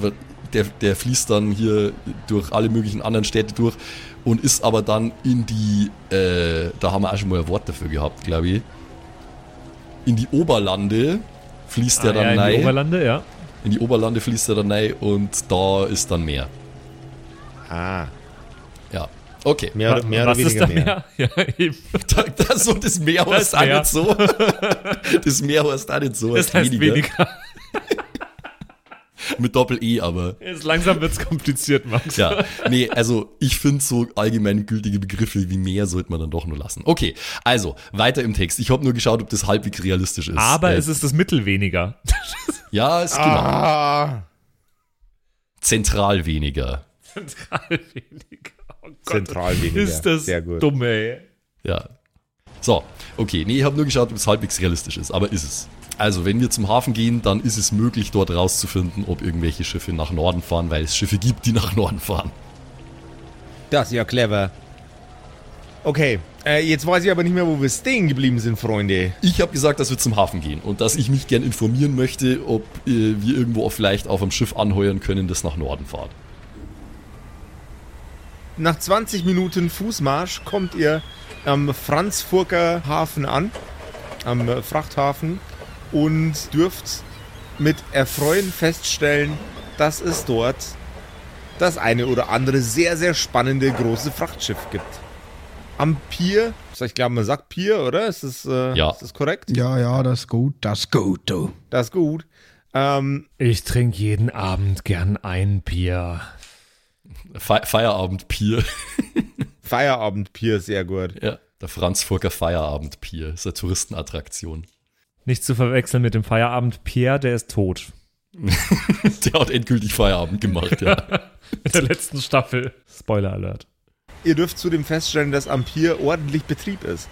der, der fließt dann hier durch alle möglichen anderen Städte durch und ist aber dann in die, äh, da haben wir auch schon mal ein Wort dafür gehabt, glaube ich. In die Oberlande fließt der Ah, dann ja, in die rein. Oberlande, ja. In die Oberlande fließt er dann rein und da ist dann Meer. Ah, Ja. Okay. mehr, oder- mehr Was oder ist weniger da mehr. mehr? (laughs) Ja, eben. Da, das, so, das Meer heißt Das auch nicht so. (laughs) Das Meer heißt auch nicht so. Das heißt heißt weniger. (laughs) (laughs) Mit Doppel-E, aber. Jetzt langsam wird's kompliziert, Max. Ja, nee, also ich finde so allgemeingültige Begriffe wie Meer sollte man dann doch nur lassen. Okay, also weiter im Text. Ich habe nur geschaut, ob das halbwegs realistisch ist. Aber Äh, es ist das Mittel weniger. (laughs) Ja, ist genau. Ah, Zentral weniger. Zentral weniger. Oh Gott. Zentral weniger. Ist das Sehr gut. dumm, ey. Ja. So, okay. Nee, ich habe nur geschaut, ob es halbwegs realistisch ist, aber ist es. Also, wenn wir zum Hafen gehen, dann ist es möglich, dort rauszufinden, ob irgendwelche Schiffe nach Norden fahren, weil es Schiffe gibt, die nach Norden fahren. Das ist ja clever. Okay, äh, jetzt weiß ich aber nicht mehr, wo wir stehen geblieben sind, Freunde. Ich habe gesagt, dass wir zum Hafen gehen und dass ich mich gern informieren möchte, ob äh, wir irgendwo auch vielleicht auf einem Schiff anheuern können, das nach Norden fährt. Nach 20 Minuten Fußmarsch kommt ihr am Franzfurter Hafen an, am Frachthafen, und dürft mit Erfreuen feststellen, dass es dort das eine oder andere sehr, sehr spannende große Frachtschiff gibt. Am Pier, ich glaube, man sagt Pier, oder? Ist das, äh, Ja. ist das korrekt? Ja, ja, das ist gut, das ist gut, du. Das ist gut. Ähm, Ich trinke jeden Abend gern ein Bier. Fe Feierabend-Pier. (laughs) Feierabendpier, sehr gut. ja, der Franzfurter Feierabend-Pier. Ist eine Touristenattraktion. Nicht zu verwechseln mit dem Feierabend Pierre, der ist tot. (laughs) Der hat endgültig Feierabend gemacht, ja. (laughs) In der letzten Staffel. Spoiler Alert. Ihr dürft zudem feststellen, dass am Pier ordentlich Betrieb ist.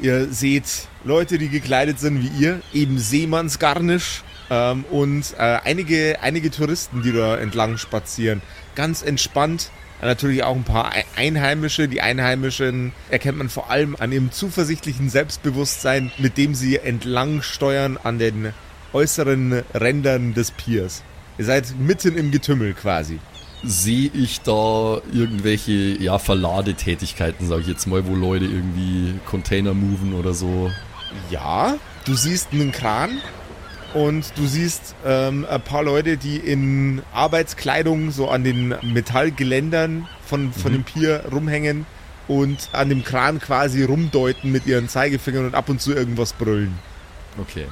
Ihr seht Leute, die gekleidet sind wie ihr, eben Seemannsgarnisch ähm, und äh, einige, einige Touristen, die da entlang spazieren. Ganz entspannt. Natürlich auch ein paar Ei- Einheimische. Die Einheimischen erkennt man vor allem an ihrem zuversichtlichen Selbstbewusstsein, mit dem sie entlang steuern an den äußeren Rändern des Piers. Ihr seid mitten im Getümmel quasi. Sehe ich da irgendwelche, ja, Verladetätigkeiten, sage ich jetzt mal, wo Leute irgendwie Container moven oder so? Ja, du siehst einen Kran und du siehst ähm, ein paar Leute, die in Arbeitskleidung so an den Metallgeländern von, von dem Pier rumhängen und an dem Kran quasi rumdeuten mit ihren Zeigefingern und ab und zu irgendwas brüllen. Okay.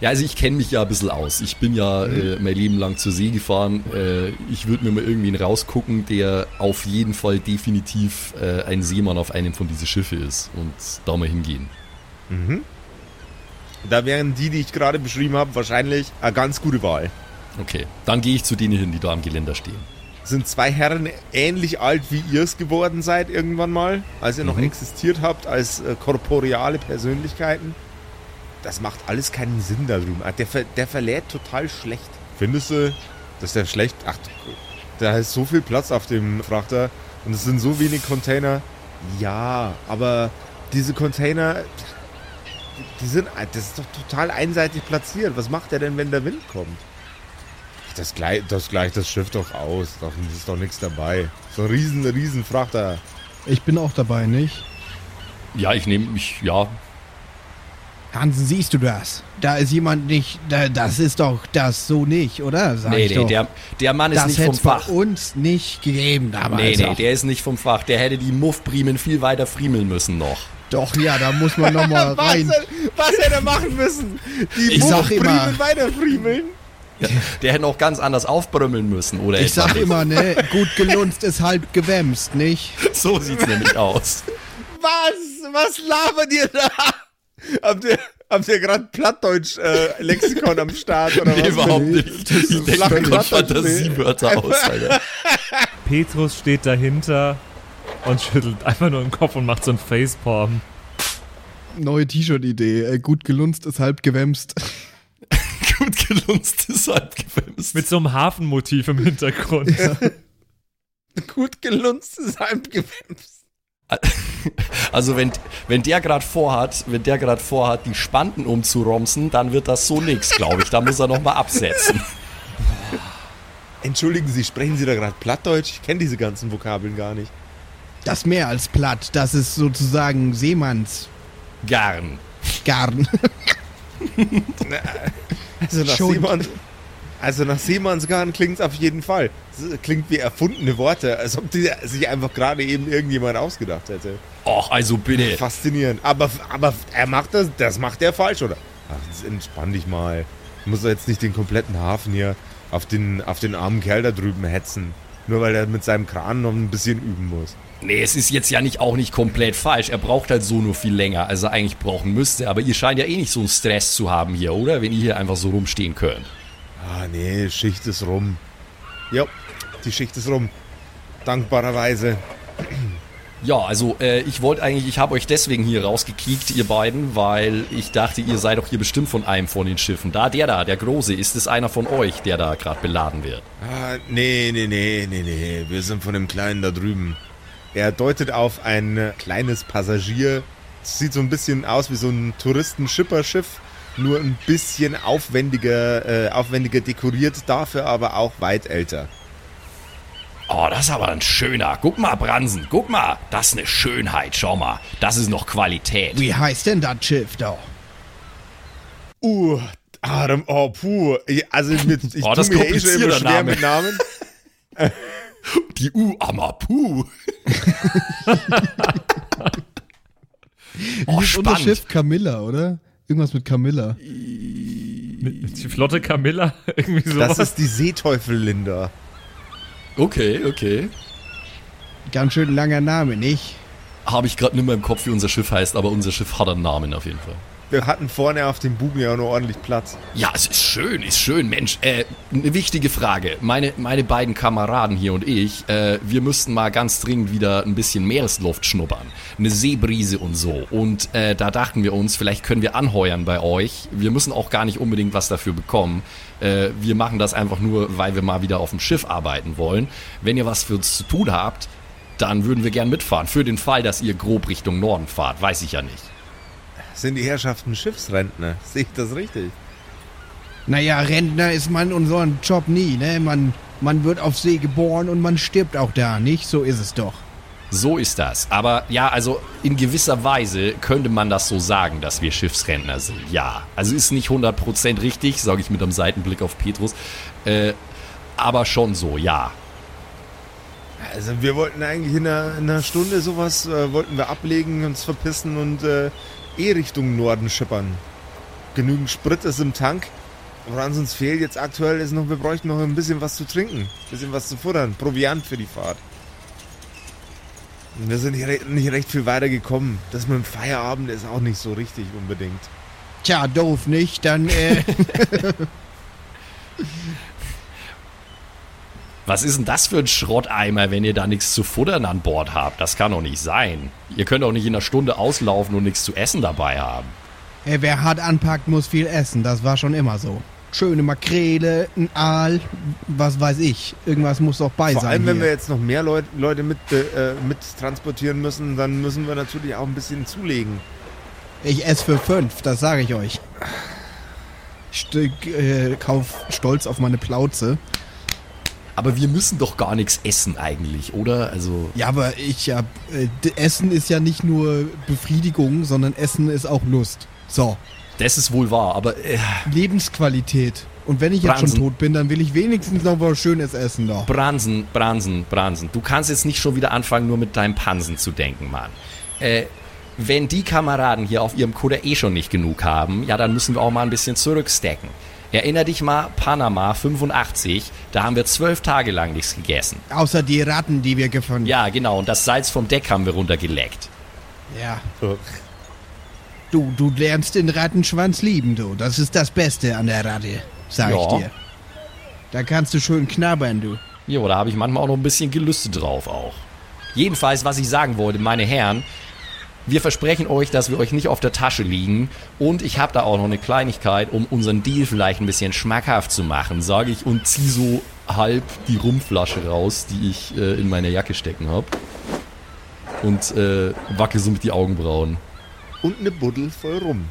Ja, also ich kenne mich ja ein bisschen aus. Ich bin ja äh, mein Leben lang zur See gefahren. Äh, ich würde mir mal irgendwen rausgucken, der auf jeden Fall definitiv äh, ein Seemann auf einem von diesen Schiffe ist und da mal hingehen. Da wären die, die ich gerade beschrieben habe, wahrscheinlich eine ganz gute Wahl. Okay, dann gehe ich zu denen hin, die da am Geländer stehen. Sind zwei Herren ähnlich alt wie ihr es geworden seid irgendwann mal, als ihr noch existiert habt als äh, korporeale Persönlichkeiten. Das macht alles keinen Sinn da drüben. Ah, Der, ver der verlädt total schlecht. Findest du, dass der schlecht? Ach, da ist so viel Platz auf dem Frachter und es sind so wenig Container. Ja, aber diese Container, die sind, das ist doch total einseitig platziert. Was macht er denn, wenn der Wind kommt? Das gleicht das, gleicht das Schiff doch aus. Da ist doch nichts dabei. So ein riesen, riesen Frachter. Ich bin auch dabei, nicht? Ja, ich nehme mich, ja, Hansen, siehst du das? Da ist jemand nicht, da, das ist doch das so nicht, oder? Sag nee, ich nee, doch. der, der Mann ist das nicht vom Fach. bei uns nicht gegeben damals. Nee, nee, auch. der ist nicht vom Fach. Der hätte die Muffpriemen viel weiter friemeln müssen noch. Doch, ja, da muss man nochmal (laughs) rein. was hätte er machen müssen? Die Ich sag immer- Muffpriemeln weiter friemeln? Der hätte noch ganz anders aufbrümmeln müssen, oder? Ich sag nicht? immer, ne, gut gelunzt ist halb gewämst, nicht? (laughs) So sieht's nämlich aus. Was? Was labert ihr da? Habt ihr, habt ihr gerade Plattdeutsch-Lexikon am Start oder Nee, was? überhaupt nicht. Ich denke mir gerade. Fantasiewörter aus, Alter. (laughs) Petrus steht dahinter und schüttelt einfach nur den Kopf und macht so ein Facepalm. Neue T-Shirt-Idee. Äh, gut gelunzt ist halb gewämst. (laughs) Gut gelunstes Halbgefäß. Mit so einem Hafenmotiv im Hintergrund. (laughs) Gut gelunstes Halbgewämst. Also wenn, wenn der gerade vorhat, wenn der gerade vorhat, die Spanten umzuromsen, dann wird das so nix, glaube ich. Da muss er nochmal absetzen. Entschuldigen Sie, sprechen Sie da gerade Plattdeutsch? Ich kenne diese ganzen Vokabeln gar nicht. Das mehr als platt. Das ist sozusagen Seemanns Garn. Garn. (laughs) Also nach, Schon. Seemann, also nach Seemannsgarn klingt es auf jeden Fall. Es klingt wie erfundene Worte, als ob die sich einfach gerade eben irgendjemand ausgedacht hätte. Och, also bitte. Faszinierend. Aber, aber er macht das, das macht er falsch, oder? Ach, entspann dich mal. Du musst doch jetzt nicht den kompletten Hafen hier auf den, auf den armen Kerl da drüben hetzen. Nur weil er mit seinem Kran noch ein bisschen üben muss. Nee, es ist jetzt ja nicht auch nicht komplett falsch. Er braucht halt so nur viel länger, als er eigentlich brauchen müsste. Aber ihr scheint ja eh nicht so einen Stress zu haben hier, oder? Wenn ihr hier einfach so rumstehen könnt. Ah, nee, Schicht ist rum. Ja, die Schicht ist rum. Dankbarerweise. Ja, also äh, ich wollte eigentlich, ich habe euch deswegen hier rausgekickt, ihr beiden, weil ich dachte, ihr seid doch hier bestimmt von einem von den Schiffen. Da, der da, der Große, ist es einer von euch, der da gerade beladen wird? Ah, nee, nee, nee, nee, nee. Wir sind von dem Kleinen da drüben. Er deutet auf ein äh, kleines Passagier. Es sieht so ein bisschen aus wie so ein Touristenschipperschiff. Nur ein bisschen aufwendiger, äh, aufwendiger dekoriert, dafür aber auch weit älter. Oh, das ist aber ein schöner. Guck mal, Bransen, guck mal. Das ist eine Schönheit, schau mal. Das ist noch Qualität. Wie heißt denn das Schiff da? Uh, Adam, oh, puh. Ich- Also mit, ich Oh, das tu mir eh schon immer schwer Name. mit Namen. (laughs) Die U-Amapu. (laughs) oh, Wie spannend. Schiff Camilla, oder? Irgendwas mit Camilla. Die flotte Camilla, (laughs) irgendwie sowas. Das ist die Seeteufel Linda. Okay, okay. Ganz schön langer Name, nicht? Habe ich gerade nicht mehr im Kopf, wie unser Schiff heißt, aber unser Schiff hat einen Namen auf jeden Fall. Wir hatten vorne auf dem Bugen ja noch ordentlich Platz. Ja, es ist schön, ist schön, Mensch. Äh, eine wichtige Frage. Meine, meine beiden Kameraden hier und ich, äh, wir müssten mal ganz dringend wieder ein bisschen Meeresluft schnuppern. Eine Seebrise und so. Und äh, da dachten wir uns, vielleicht können wir anheuern bei euch. Wir müssen auch gar nicht unbedingt was dafür bekommen. Äh, wir machen das einfach nur, weil wir mal wieder auf dem Schiff arbeiten wollen. Wenn ihr was für uns zu tun habt, dann würden wir gern mitfahren. Für den Fall, dass ihr grob Richtung Norden fahrt, weiß ich ja nicht. Sind die Herrschaften Schiffsrentner? (laughs) Sehe ich das richtig? Naja, Rentner ist man unseren Job nie, ne? Man, man wird auf See geboren und man stirbt auch da, nicht? So ist es doch. So ist das. Aber ja, also in gewisser Weise könnte man das so sagen, dass wir Schiffsrentner sind. Ja. Also ist nicht 100% richtig, sage ich mit einem Seitenblick auf Petrus. Äh, aber schon so, ja. Also wir wollten eigentlich in einer, in einer Stunde sowas, äh, wollten wir ablegen, uns verpissen und äh, eh Richtung Norden schippern. Genügend Sprit ist im Tank. Woran uns fehlt jetzt aktuell ist noch, wir bräuchten noch ein bisschen was zu trinken, ein bisschen was zu futtern, Proviant für die Fahrt. Wir sind nicht recht viel weiter gekommen. Das mit dem Feierabend ist auch nicht so richtig unbedingt. Tja, doof, nicht? Dann, äh, (laughs) (laughs) Was ist denn das für ein Schrotteimer, wenn ihr da nichts zu futtern an Bord habt? Das kann doch nicht sein. Ihr könnt doch nicht in einer Stunde auslaufen und nichts zu essen dabei haben. äh, wer hart anpackt, muss viel essen. Das war schon immer so. Schöne Makrele, ein Aal, was weiß ich. Irgendwas muss doch bei Vor sein. allem, wenn hier. wir jetzt noch mehr Leut, Leute mit, äh, mit transportieren müssen, dann müssen wir natürlich auch ein bisschen zulegen. Ich esse für fünf, das sage ich euch. Ich äh, kauf stolz auf meine Plauze. Aber wir müssen doch gar nichts essen eigentlich, oder? Also, Ja, aber ich hab. Äh, Essen ist ja nicht nur Befriedigung, sondern Essen ist auch Lust. So, das ist wohl wahr, aber äh, Lebensqualität. Und wenn ich jetzt Bransen. schon tot bin, dann will ich wenigstens noch was Schönes essen noch. Bransen, Bransen, Bransen. Du kannst jetzt nicht schon wieder anfangen, nur mit deinem Pansen zu denken, Mann. Äh, wenn die Kameraden hier auf ihrem Kuder eh schon nicht genug haben, ja, dann müssen wir auch mal ein bisschen zurückstecken. Erinner dich mal, Panama 85, da haben wir zwölf Tage lang nichts gegessen. Außer die Ratten, die wir gefunden Ja, genau, und das Salz vom Deck haben wir runtergeleckt. Ja. Du, du lernst den Rattenschwanz lieben, du. Das ist das Beste an der Ratte, sag ich Ja. dir. Da kannst du schön knabbern, du. Jo, da habe ich manchmal auch noch ein bisschen Gelüste drauf auch. Jedenfalls, was ich sagen wollte, meine Herren, wir versprechen euch, dass wir euch nicht auf der Tasche liegen. Und ich habe da auch noch eine Kleinigkeit, um unseren Deal vielleicht ein bisschen schmackhaft zu machen, sage ich und zieh so halb die Rumflasche raus, die ich äh, in meiner Jacke stecken habe. Und äh, wacke so mit die Augenbrauen. Und eine Buddel voll rum.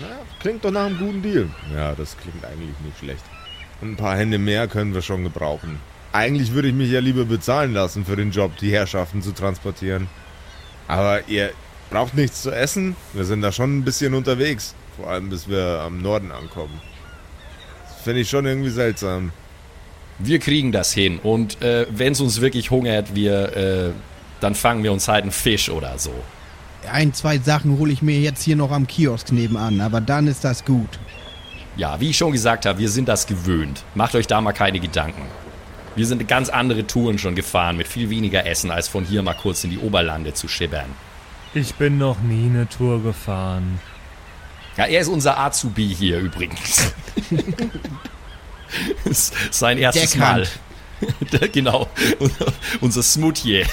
Na, klingt doch nach einem guten Deal. Ja, das klingt eigentlich nicht schlecht. Und ein paar Hände mehr können wir schon gebrauchen. Eigentlich würde ich mich ja lieber bezahlen lassen für den Job, die Herrschaften zu transportieren. Aber ihr braucht nichts zu essen. Wir sind da schon ein bisschen unterwegs. Vor allem bis wir am Norden ankommen. Das finde ich schon irgendwie seltsam. Wir kriegen das hin. Und äh, wenn es uns wirklich hungert, wir, äh, dann fangen wir uns halt einen Fisch oder so. Ein, zwei Sachen hole ich mir jetzt hier noch am Kiosk nebenan, aber dann ist das gut. Ja, wie ich schon gesagt habe, wir sind das gewöhnt. Macht euch da mal keine Gedanken. Wir sind ganz andere Touren schon gefahren mit viel weniger Essen, als von hier mal kurz in die Oberlande zu schibbern. Ich bin noch nie eine Tour gefahren. Ja, er ist unser Azubi hier übrigens. (laughs) ist sein erstes Deckhand. Mal. (laughs) genau, (laughs) unser Smoothie.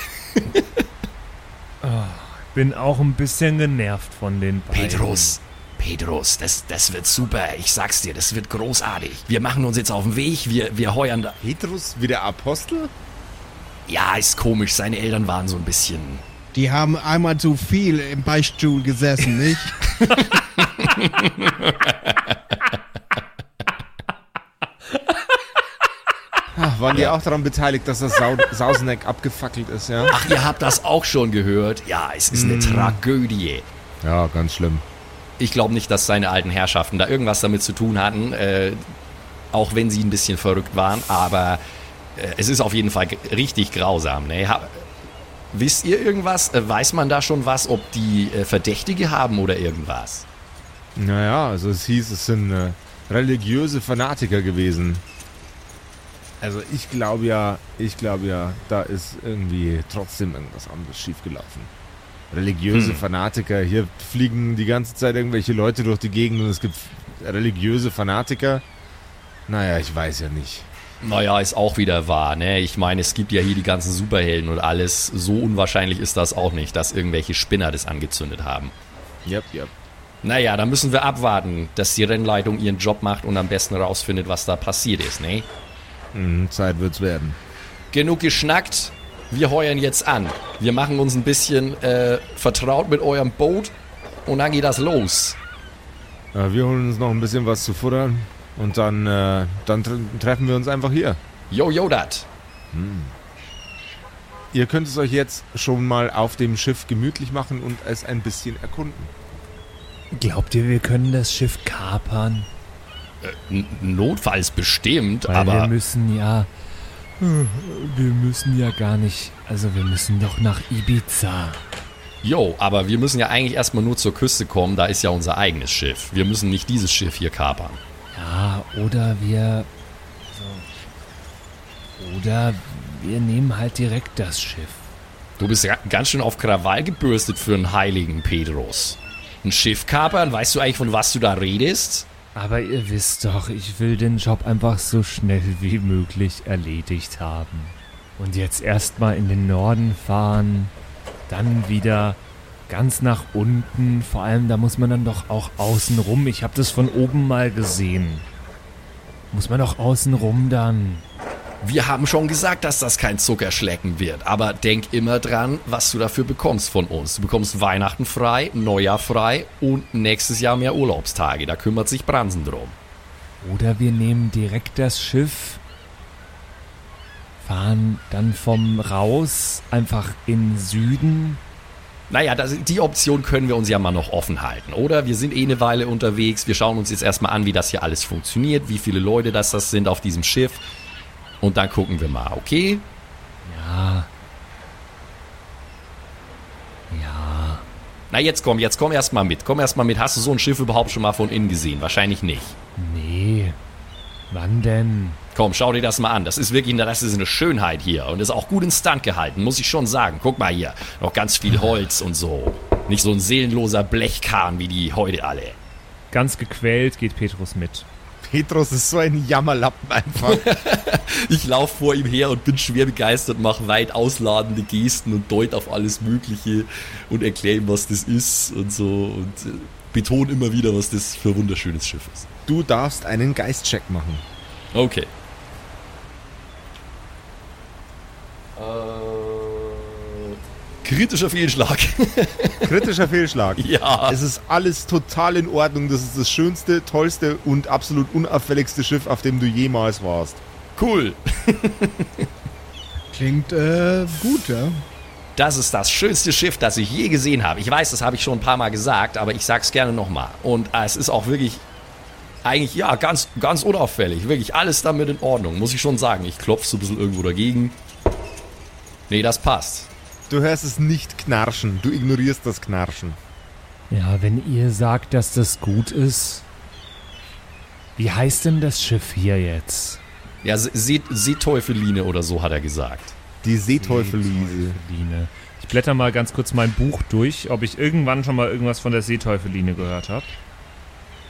Bin auch ein bisschen genervt von den beiden. Petrus, Petrus, das, das wird super. Ich sag's dir, das wird großartig. Wir machen uns jetzt auf den Weg, wir, wir heuern da. Petrus wie der Apostel? Ja, ist komisch, seine Eltern waren so ein bisschen. Die haben einmal zu viel im Beichtstuhl gesessen, nicht? Ach, (laughs) waren die auch daran beteiligt, dass das Sau Sauseneck abgefackelt ist, ja? Ach, ihr habt das auch schon gehört? Ja, es ist eine Tragödie. Ja, ganz schlimm. Ich glaube nicht, dass seine alten Herrschaften da irgendwas damit zu tun hatten, äh, auch wenn sie ein bisschen verrückt waren, aber äh, es ist auf jeden Fall richtig grausam. Ne? Wisst ihr irgendwas? Äh, weiß man da schon was, ob die äh, Verdächtige haben oder irgendwas? Naja, also es hieß, es sind äh, religiöse Fanatiker gewesen. Also ich glaube ja, ich glaube ja, da ist irgendwie trotzdem irgendwas anderes schiefgelaufen. Religiöse Hm. Fanatiker, hier fliegen die ganze Zeit irgendwelche Leute durch die Gegend und es gibt religiöse Fanatiker. Naja, ich weiß ja nicht. Naja, ist auch wieder wahr, ne? Ich meine, es gibt ja hier die ganzen Superhelden und alles. So unwahrscheinlich ist das auch nicht, dass irgendwelche Spinner das angezündet haben. Yep, yep. Naja, dann müssen wir abwarten, dass die Rennleitung ihren Job macht und am besten rausfindet, was da passiert ist, ne? Mhm, Zeit wird's werden. Genug geschnackt. Wir heuern jetzt an. Wir machen uns ein bisschen äh, vertraut mit eurem Boot und dann geht das los. Ja, wir holen uns noch ein bisschen was zu futtern und dann, äh, dann tre treffen wir uns einfach hier. Yo, yo, dat. Ihr könnt es euch jetzt schon mal auf dem Schiff gemütlich machen und es ein bisschen erkunden. Glaubt ihr, wir können das Schiff kapern? N notfalls bestimmt, Weil wir aber müssen ja. Wir müssen ja gar nicht. Also wir müssen doch nach Ibiza. yo, aber wir müssen ja eigentlich erstmal nur zur Küste kommen, da ist ja unser eigenes Schiff. Wir müssen nicht dieses Schiff hier kapern. Ja, oder wir. So. Oder wir nehmen halt direkt das Schiff. Du bist ja ganz schön auf Krawall gebürstet für einen heiligen Pedros. Ein Schiff kapern, weißt du eigentlich, von was du da redest? Aber ihr wisst doch, ich will den Job einfach so schnell wie möglich erledigt haben. Und jetzt erstmal in den Norden fahren, dann wieder ganz nach unten. Vor allem, da muss man dann doch auch außen rum. Ich habe das von oben mal gesehen. Muss man doch außen rum dann. Wir haben schon gesagt, dass das kein Zuckerschlecken wird, aber denk immer dran, was du dafür bekommst von uns. Du bekommst Weihnachten frei, Neujahr frei und nächstes Jahr mehr Urlaubstage. Da kümmert sich Bransen drum. Oder wir nehmen direkt das Schiff, fahren dann vom Raus einfach in Süden. Naja, das, die Option können wir uns ja mal noch offen halten, oder? Wir sind eh eine Weile unterwegs. Wir schauen uns jetzt erstmal an, wie das hier alles funktioniert, wie viele Leute das, das sind auf diesem Schiff. Und dann gucken wir mal, okay? Ja. Ja. Na, jetzt komm, jetzt komm erst mal mit. Komm erst mal mit. Hast du so ein Schiff überhaupt schon mal von innen gesehen? Wahrscheinlich nicht. Nee. Wann denn? Komm, schau dir das mal an. Das ist wirklich das ist eine Schönheit hier. Und ist auch gut instand gehalten, muss ich schon sagen. Guck mal hier. Noch ganz viel Holz und so. Nicht so ein seelenloser Blechkahn wie die heute alle. Ganz gequält geht Petrus mit. Petros ist so ein Jammerlappen einfach. (laughs) Ich laufe vor ihm her und bin schwer begeistert, mache weit ausladende Gesten und deut auf alles Mögliche und erkläre ihm, was das ist und so und äh, betone immer wieder, was das für ein wunderschönes Schiff ist. Du darfst einen Geistcheck machen. Okay. Kritischer Fehlschlag. (laughs) Kritischer Fehlschlag. ja. Es ist alles total in Ordnung. Das ist das schönste, tollste und absolut unauffälligste Schiff, auf dem du jemals warst. Cool. (laughs) Klingt äh, gut, ja. Das ist das schönste Schiff, das ich je gesehen habe. Ich weiß, das habe ich schon ein paar Mal gesagt, aber ich sag's gerne nochmal. Und äh, es ist auch wirklich, eigentlich, ja, ganz, ganz unauffällig. Wirklich alles damit in Ordnung, muss ich schon sagen. Ich klopfe so ein bisschen irgendwo dagegen. Nee, das passt. Du hörst es nicht knarschen. Du ignorierst das Knarschen. Ja, wenn ihr sagt, dass das gut ist. Wie heißt denn das Schiff hier jetzt? Ja, See Seeteufeline oder so hat er gesagt. Die. Seeteufeline. Ich blätter mal ganz kurz mein Buch durch, ob ich irgendwann schon mal irgendwas von der Seeteufeline gehört habe.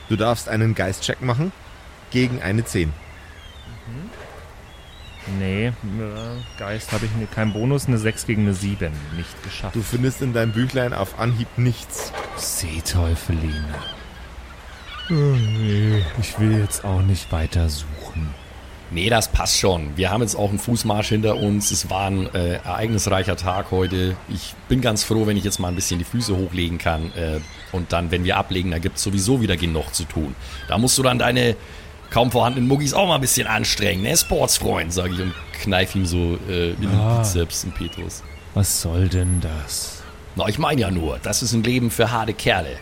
Du darfst einen Geistcheck machen gegen eine 10. Nee, äh, Geist habe ich keinen Bonus, eine 6 gegen eine 7. Nicht geschafft. Du findest in deinem Büchlein auf Anhieb nichts. Seeteufeline. Oh nee, ich will jetzt auch nicht weiter suchen. Nee, das passt schon. Wir haben jetzt auch einen Fußmarsch hinter uns. Es war ein äh, ereignisreicher Tag heute. Ich bin ganz froh, wenn ich jetzt mal ein bisschen die Füße hochlegen kann. Äh, und dann, wenn wir ablegen, da gibt es sowieso wieder genug zu tun. Da musst du dann deine kaum vorhandenen Muggis auch mal ein bisschen anstrengen, ne? Sportsfreund, sage ich und kneif ihm so äh, in den Ah. Bizeps und Petrus. Was soll denn das? Na, ich meine ja nur, das ist ein Leben für harte Kerle.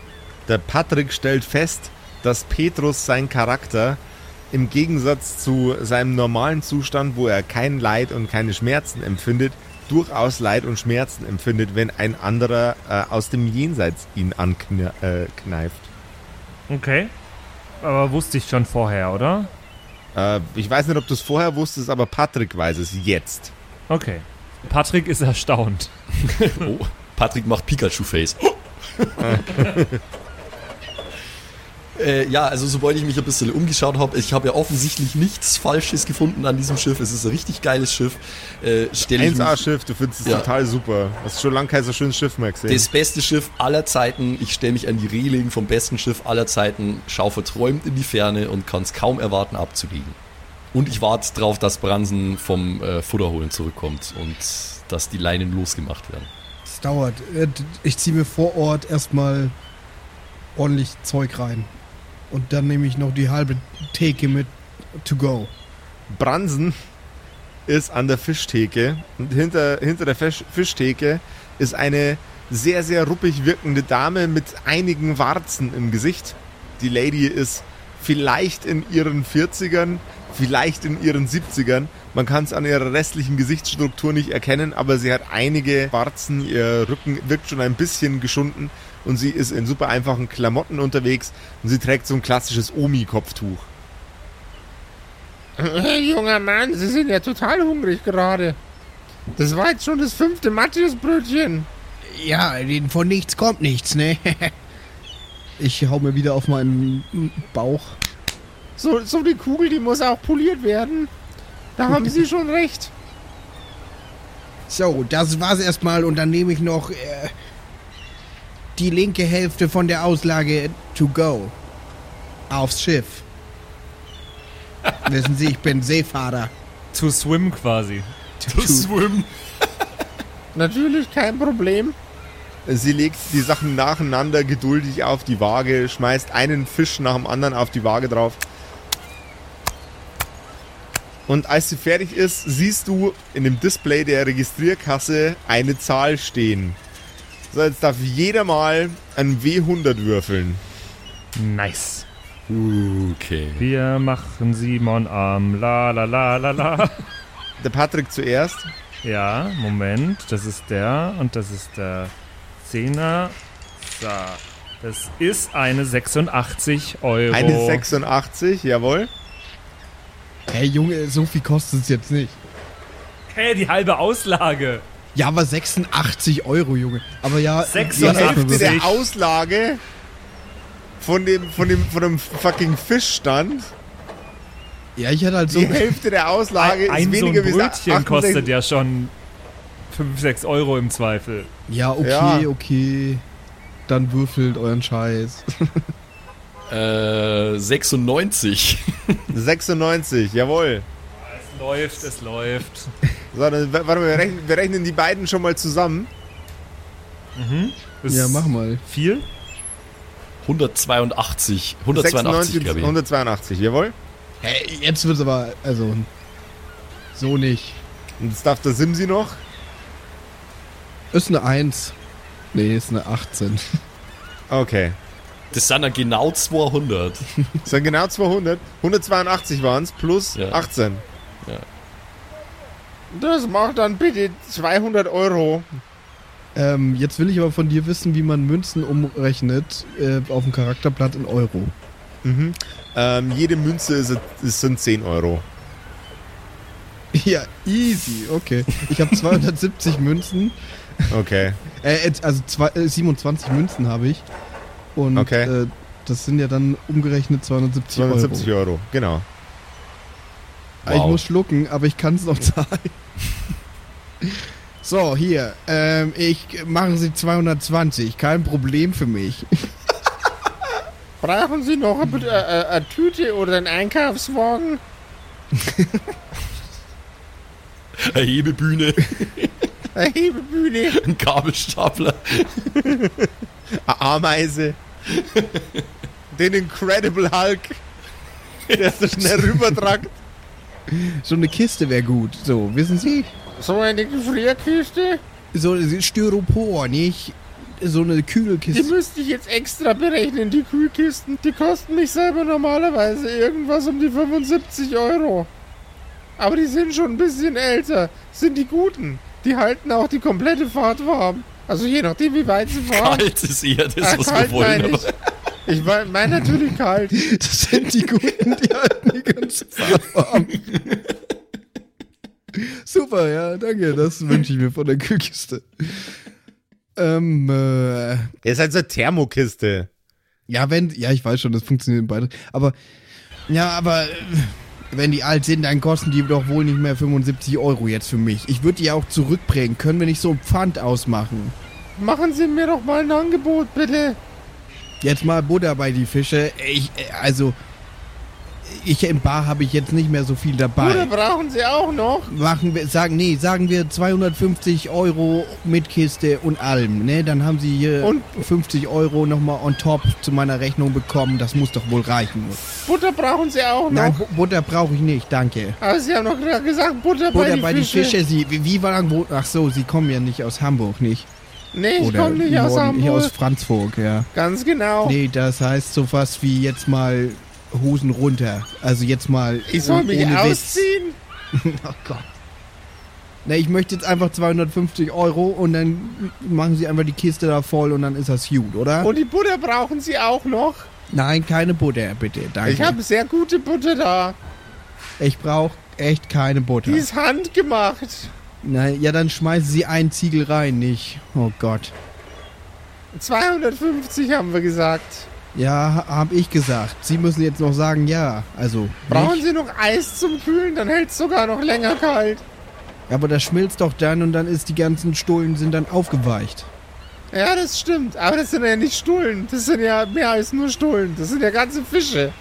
Der Patrick stellt fest, dass Petrus sein Charakter im Gegensatz zu seinem normalen Zustand, wo er kein Leid und keine Schmerzen empfindet, durchaus Leid und Schmerzen empfindet, wenn ein anderer äh, aus dem Jenseits ihn ankneift. Äh, kneift. Okay. Aber wusste ich schon vorher, oder? äh, ich weiß nicht, ob du es vorher wusstest, aber Patrick weiß es jetzt. Okay. Patrick ist erstaunt. (laughs) Oh, Patrick macht Pikachu-Face. (laughs) Äh, ja, also sobald ich mich ein bisschen umgeschaut habe, ich habe ja offensichtlich nichts Falsches gefunden an diesem Schiff. Es ist ein richtig geiles Schiff. Äh, stelle ich mich, 1A-Schiff, du findest es Ja. total super. Hast schon lange kein so schönes Schiff mehr gesehen. das beste Schiff aller Zeiten. Ich stelle mich an die Reling vom besten Schiff aller Zeiten, schaue verträumt in die Ferne und kann es kaum erwarten abzuliegen. Und ich warte drauf, dass Bransen vom äh, Futterholen zurückkommt und dass die Leinen losgemacht werden. Es dauert. Äh, Ich ziehe mir vor Ort erstmal ordentlich Zeug rein. Und dann nehme ich noch die halbe Theke mit to go. Bransen ist an der Fischtheke und hinter, hinter der Fisch, Fischtheke ist eine sehr, sehr ruppig wirkende Dame mit einigen Warzen im Gesicht. Die Lady ist vielleicht in ihren 40ern, vielleicht in ihren 70ern. Man kann es an ihrer restlichen Gesichtsstruktur nicht erkennen, aber sie hat einige Warzen, ihr Rücken wirkt schon ein bisschen geschunden und sie ist in super einfachen Klamotten unterwegs und sie trägt so ein klassisches Omi-Kopftuch. Hey, junger Mann, Sie sind ja total hungrig gerade. Das war jetzt schon das fünfte Matthäusbrötchen. Ja, von nichts kommt nichts, ne? (laughs) Ich hau mir wieder auf meinen Bauch. So, so die Kugel, die muss auch poliert werden. Da haben Sie schon recht. So, das war's erstmal und dann nehme ich noch äh, die linke Hälfte von der Auslage to go. Aufs Schiff. Wissen Sie, ich bin Seefahrer. (laughs) To swim quasi. (laughs) To swim. (laughs) Natürlich, kein Problem. Sie legt die Sachen nacheinander geduldig auf die Waage, schmeißt einen Fisch nach dem anderen auf die Waage drauf. Und als sie fertig ist, siehst du in dem Display der Registrierkasse eine Zahl stehen. So, jetzt darf jeder mal ein W100 würfeln. Nice. Okay. Wir machen Simon am La la la la la. Der Patrick zuerst. Ja, Moment. Das ist der und das ist der Zehner. So. Das ist eine 86 Euro. Eine 86, jawohl. Hey Junge, so viel kostet es jetzt nicht. Hey, die halbe Auslage. Ja, aber 86 Euro, Junge. Aber ja, 86. Die ja, Hälfte der 80. Auslage von dem, von dem, von dem fucking Fischstand Ja, ich hatte halt so. Die Hälfte der Auslage ein ist so ein weniger wie Brötchen kostet ja schon 5, 6 Euro im Zweifel. Ja, okay, Ja. okay. Dann würfelt euren Scheiß. Äh, 96. 96, jawohl. Es läuft, es läuft. So, dann, warte mal, wir rechnen, wir rechnen die beiden schon mal zusammen. Das ja, mach mal. Viel? 182. 182, glaube ich. 182, jawohl. Hey, jetzt wird's aber, also, so nicht. Und jetzt darf der Simsi noch. Ist eine 1. Nee, ist eine 18. Okay. Das sind dann genau 200. Das sind genau 200. 182 waren es plus Ja. 18. Das macht dann bitte 200 Euro. Ähm, jetzt will ich aber von dir wissen, wie man Münzen umrechnet äh, auf dem Charakterblatt in Euro. Mhm. Ähm, jede Münze ist, ist, sind 10 Euro. (laughs) Ja, easy, okay. Ich habe 270 (laughs) Münzen. Okay. Äh, also zwei, äh, 27 Münzen habe ich. Und Okay. äh, das sind ja dann umgerechnet 270, 270 Euro. Euro. Genau. Ich Wow. muss schlucken, aber ich kann es noch zahlen. So, hier. Ähm, ich machen Sie 220. Kein Problem für mich. Brauchen Sie noch eine, äh, eine Tüte oder einen Einkaufswagen? (laughs) Eine Hebebühne, (laughs) Eine Hebebühne? ein Kabelstapler. (laughs) Eine Ameise. Den Incredible Hulk. Der so schnell rübertragt. So eine Kiste wäre gut. So, wissen Sie? So eine Gefrierkiste? So Styropor, nicht so eine Die Kühlkiste. müsste ich jetzt extra berechnen, die Kühlkisten. Die kosten mich selber normalerweise irgendwas um die 75 Euro. Aber die sind schon ein bisschen älter. Sind die guten. Die halten auch die komplette Fahrt warm. Also je nachdem, wie weit sie fahren. Kalt ist eher das, Ah, was wir kalt wollen. Ich. Meine natürlich kalt. (laughs) Das sind die guten, die halten die ganze Fahrt warm. Super, ja, danke. Das wünsche ich mir von der Kühlkiste. Ähm, äh, Er ist halt so eine Thermokiste. ja, wenn, ja, ich weiß schon, das funktioniert beide. Aber, ja, aber, äh, wenn die alt sind, dann kosten die doch wohl nicht mehr 75 Euro jetzt für mich. Ich würde die auch zurückbringen. Können wir nicht so ein Pfand ausmachen? Machen Sie mir doch mal ein Angebot, bitte. Jetzt mal Butter bei die Fische. Ich, also, ich im Bar habe ich jetzt nicht mehr so viel dabei. Oder brauchen Sie auch noch? Machen wir, sagen, nee, sagen wir 250 Euro mit Kiste und allem, ne? Dann haben sie hier Und- 50 Euro nochmal on top zu meiner Rechnung bekommen. Das muss doch wohl reichen. Butter brauchen Sie auch noch? Nein, Bu- Butter brauche ich nicht, danke. Aber Sie haben doch gerade gesagt, Butter, Butter bei, die, bei die Fische. Fische, sie, wie, wie war lang, ach so, sie kommen ja nicht aus Hamburg, nicht? Nee, ich komme nicht aus Norden- hier Hamburg. aus Franzburg, ja. Ganz genau. Nee, das heißt so was wie jetzt mal Hosen runter. Also jetzt mal ich soll mich ausziehen? (laughs) Oh Gott. Na, ich möchte jetzt einfach 250 Euro und dann machen sie einfach die Kiste da voll und dann ist das gut, oder? Und die Butter brauchen Sie auch noch? Nein, keine Butter, bitte. Danke. Ich habe sehr gute Butter da. ich brauche echt keine Butter. Die ist handgemacht. Nein, ja, dann schmeißen sie einen Ziegel rein, nicht. Oh Gott. 250 haben wir gesagt. Ja, ha- hab ich gesagt. Sie müssen jetzt noch sagen, ja. Also, Brauchen nicht. Sie noch Eis zum Kühlen? Dann hält es sogar noch länger kalt. Aber das schmilzt doch dann und dann ist die ganzen Stullen sind dann aufgeweicht. Ja, das stimmt. Aber das sind ja nicht Stullen. Das sind ja mehr als nur Stullen. Das sind ja ganze Fische.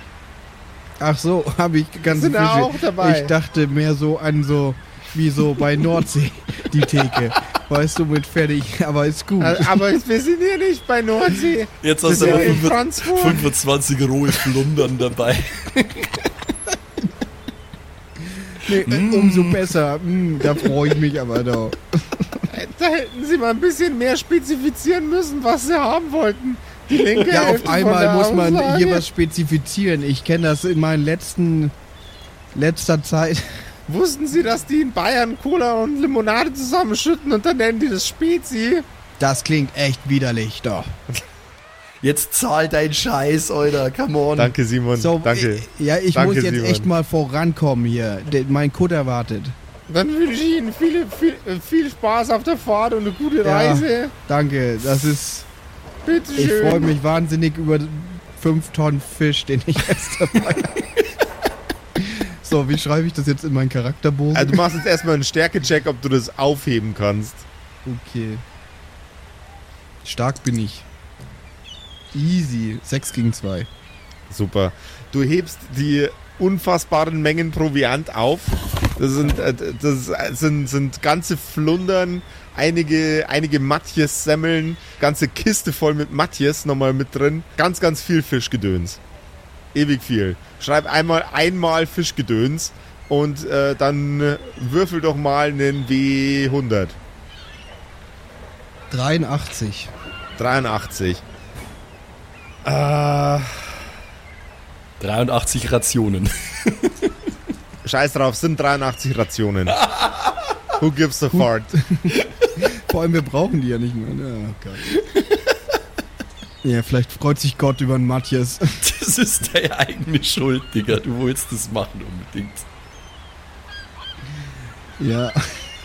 Ach so, (laughs) habe ich ganze Sind da Fische. auch dabei? Ich dachte mehr so an so, wie so bei Nordsee, die Theke. Weißt du, mit fertig, aber ist gut. Äh, Aber wir sind hier nicht bei Nordsee. Jetzt hast du sind aber in 25 Franzburg. 25 rohe Flundern dabei. Nee, äh, umso besser. Mm, da freue ich mich aber doch. Da hätten Sie mal ein bisschen mehr spezifizieren müssen, was Sie haben wollten. Die linke Ja, Hälfte auf einmal muss man Aussage. hier was spezifizieren. Ich kenne das in meinen letzten letzter Zeit. Wussten Sie, dass die in Bayern Cola und Limonade zusammenschütten und dann nennen die das Spezi? Das klingt echt widerlich, doch. Jetzt zahl dein Scheiß, Alter. Come on. Danke, Simon. So, Danke. äh, Ja, ich Danke, muss jetzt Simon. echt mal vorankommen hier. Mein Kutter wartet. Dann wünsche ich Ihnen viele, viel, äh, viel Spaß auf der Fahrt und eine gute Ja. Reise. Danke, das ist. Bitte Ich schön. freue mich wahnsinnig über 5 Tonnen Fisch, den ich jetzt dabei habe. So, wie schreibe ich das jetzt in meinen Charakterbogen? Also du machst jetzt erstmal einen Stärke-Check, ob du das aufheben kannst. Okay. Stark bin ich. Easy. 6 gegen 2. Super. Du hebst die unfassbaren Mengen Proviant auf. Das sind, äh, das sind, sind ganze Flundern, einige, einige Matjes-Semmeln, ganze Kiste voll mit Matjes nochmal mit drin. Ganz, ganz viel Fischgedöns. Ewig viel. Schreib einmal einmal Fischgedöns und äh, dann würfel doch mal einen W100. 83. 83. Äh, 83 Rationen. (laughs) scheiß drauf, sind 83 Rationen. Who gives a fart? (laughs) Vor allem, wir brauchen die ja nicht mehr. ne? Oh Gott. Ja, vielleicht freut sich Gott über einen Matthias. (laughs) Das ist deine eigene Schuld, Digga. Du wolltest das machen unbedingt. Ja.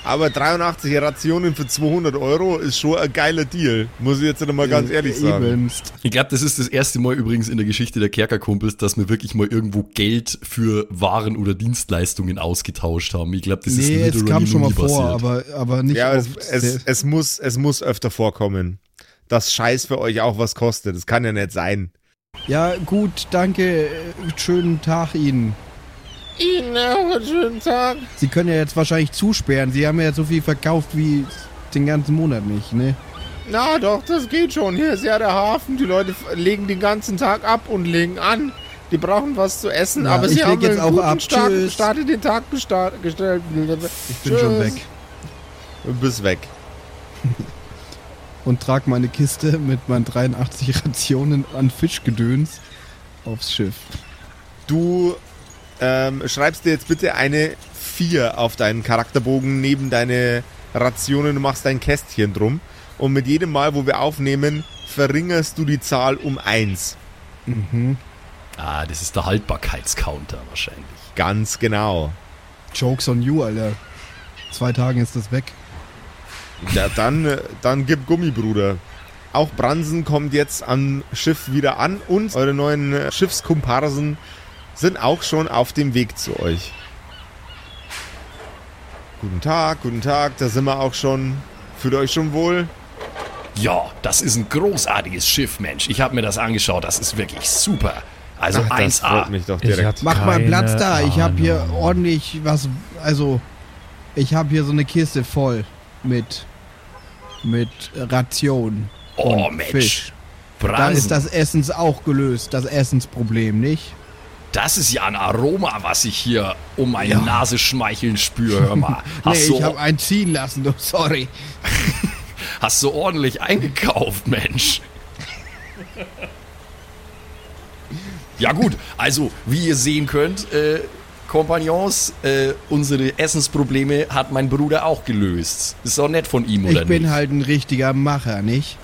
Aber 83 Rationen für 200 Euro ist schon ein geiler Deal. Muss ich jetzt mal ganz ehrlich sagen. Ebenst. Ich glaube, das ist das erste Mal übrigens in der Geschichte der Kerkerkumpels, dass wir wirklich mal irgendwo Geld für Waren oder Dienstleistungen ausgetauscht haben. Ich glaube, das ist Nee, es kam schon mal nie vor, aber, aber nicht Ja, es, oft. es, es, muss, es muss öfter vorkommen. Dass Scheiß für euch auch was kostet. Das kann ja nicht sein. Ja, gut, danke. Schönen Tag Ihnen. Ihnen auch einen schönen Tag. Sie können ja jetzt wahrscheinlich zusperren. Sie haben ja so viel verkauft wie den ganzen Monat nicht, ne? Na doch, das geht schon. Hier ist ja der Hafen. Die Leute legen den ganzen Tag ab und legen an. Die brauchen was zu essen, Ja, aber ich sie haben jetzt einen auch guten ab. Start, Tschüss. startet den Tag gestellt. Ich bin schon weg. Du bist weg. Und trag meine Kiste mit meinen 83 Rationen an Fischgedöns aufs Schiff. Du ähm, schreibst dir jetzt bitte eine 4 auf deinen Charakterbogen neben deine Rationen. Du machst dein Kästchen drum. Und mit jedem Mal, wo wir aufnehmen, verringerst du die Zahl um 1. Ah, das ist der Haltbarkeitscounter wahrscheinlich. Ganz genau. Jokes on you, Alter. Zwei Tagen ist das weg. Ja, dann, äh, dann gib Gummi, Bruder. Auch Bransen kommt jetzt am Schiff wieder an und eure neuen äh, Schiffskomparsen sind auch schon auf dem Weg zu euch. Guten Tag, guten Tag, da sind wir auch schon. Fühlt euch schon wohl? Ja, das ist ein großartiges Schiff, Mensch. Ich habe mir das angeschaut. Das ist wirklich super. Also Ach, das 1A. freut mich doch Ich direkt. hab Mach mal Platz da. Ich habe hier ordentlich was. Also, ich habe hier so eine Kiste voll mit mit Ration Oh, und Mensch. Fisch. Da Bransen. ist das Essens auch gelöst, das Essensproblem, nicht? Das ist ja ein Aroma, was ich hier um meine Ja. Nase schmeicheln spüre. Hör mal. (laughs) Nee, Hast, ich du, habe einen ziehen lassen, du, sorry. (laughs) hast du ordentlich eingekauft, Mensch? Ja gut, also wie ihr sehen könnt, äh, Kompagnons, äh, unsere Essensprobleme hat mein Bruder auch gelöst. Ist doch nett von ihm, oder Ich bin nicht? halt ein richtiger Macher, nicht?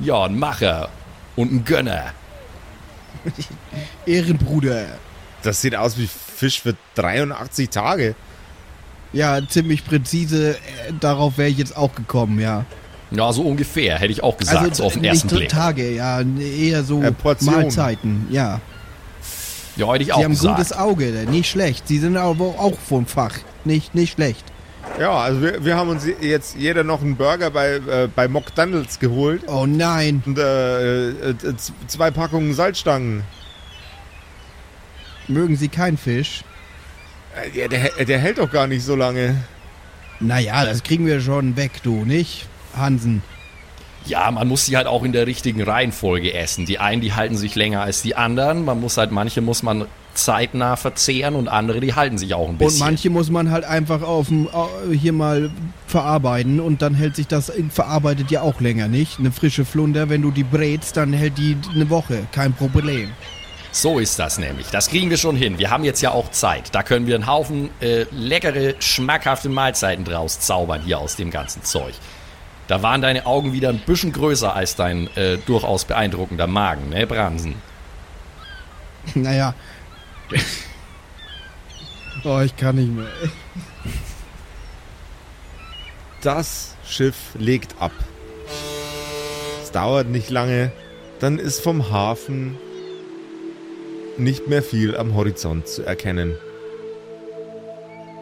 Ja, ein Macher und ein Gönner. (laughs) Ehrenbruder. Das sieht aus wie Fisch für 83 Tage. Ja, ziemlich präzise. Äh, darauf wäre ich jetzt auch gekommen, ja. Ja, so ungefähr, hätte ich auch gesagt, so auf den nicht ersten so Blick. Tage, ja, eher so Äh. Mahlzeiten, ja. Ja, hätte ich Sie auch haben gesagt. gutes Auge, nicht schlecht. Sie sind aber auch vom Fach, nicht, nicht schlecht. Ja, also wir, wir haben uns jetzt jeder noch einen Burger bei, äh, bei McDonalds geholt. Oh nein, Und äh, äh, zwei Packungen Salzstangen. mögen Sie keinen Fisch? Äh, Ja, der, der hält doch gar nicht so lange. Naja, das kriegen wir schon weg, du, nicht? Hansen. Ja, man muss sie halt auch in der richtigen Reihenfolge essen. Die einen, die halten sich länger als die anderen. Man muss halt, manche muss man zeitnah verzehren und andere, die halten sich auch ein Und bisschen. manche muss man halt einfach auf dem, hier mal verarbeiten und dann hält sich das verarbeitet ja auch länger, nicht? Eine frische Flunder, wenn du die brätst, dann hält die eine Woche, kein Problem. So ist das nämlich. Das kriegen wir schon hin. Wir haben jetzt ja auch Zeit. Da können wir einen Haufen äh, leckere, schmackhafte Mahlzeiten draus zaubern hier aus dem ganzen Zeug. Da waren deine Augen wieder ein bisschen größer als dein äh, durchaus beeindruckender Magen, ne, Bransen? Naja. oh, ich kann nicht mehr. Das Schiff legt ab. Es dauert nicht lange. Dann ist vom Hafen nicht mehr viel am Horizont zu erkennen.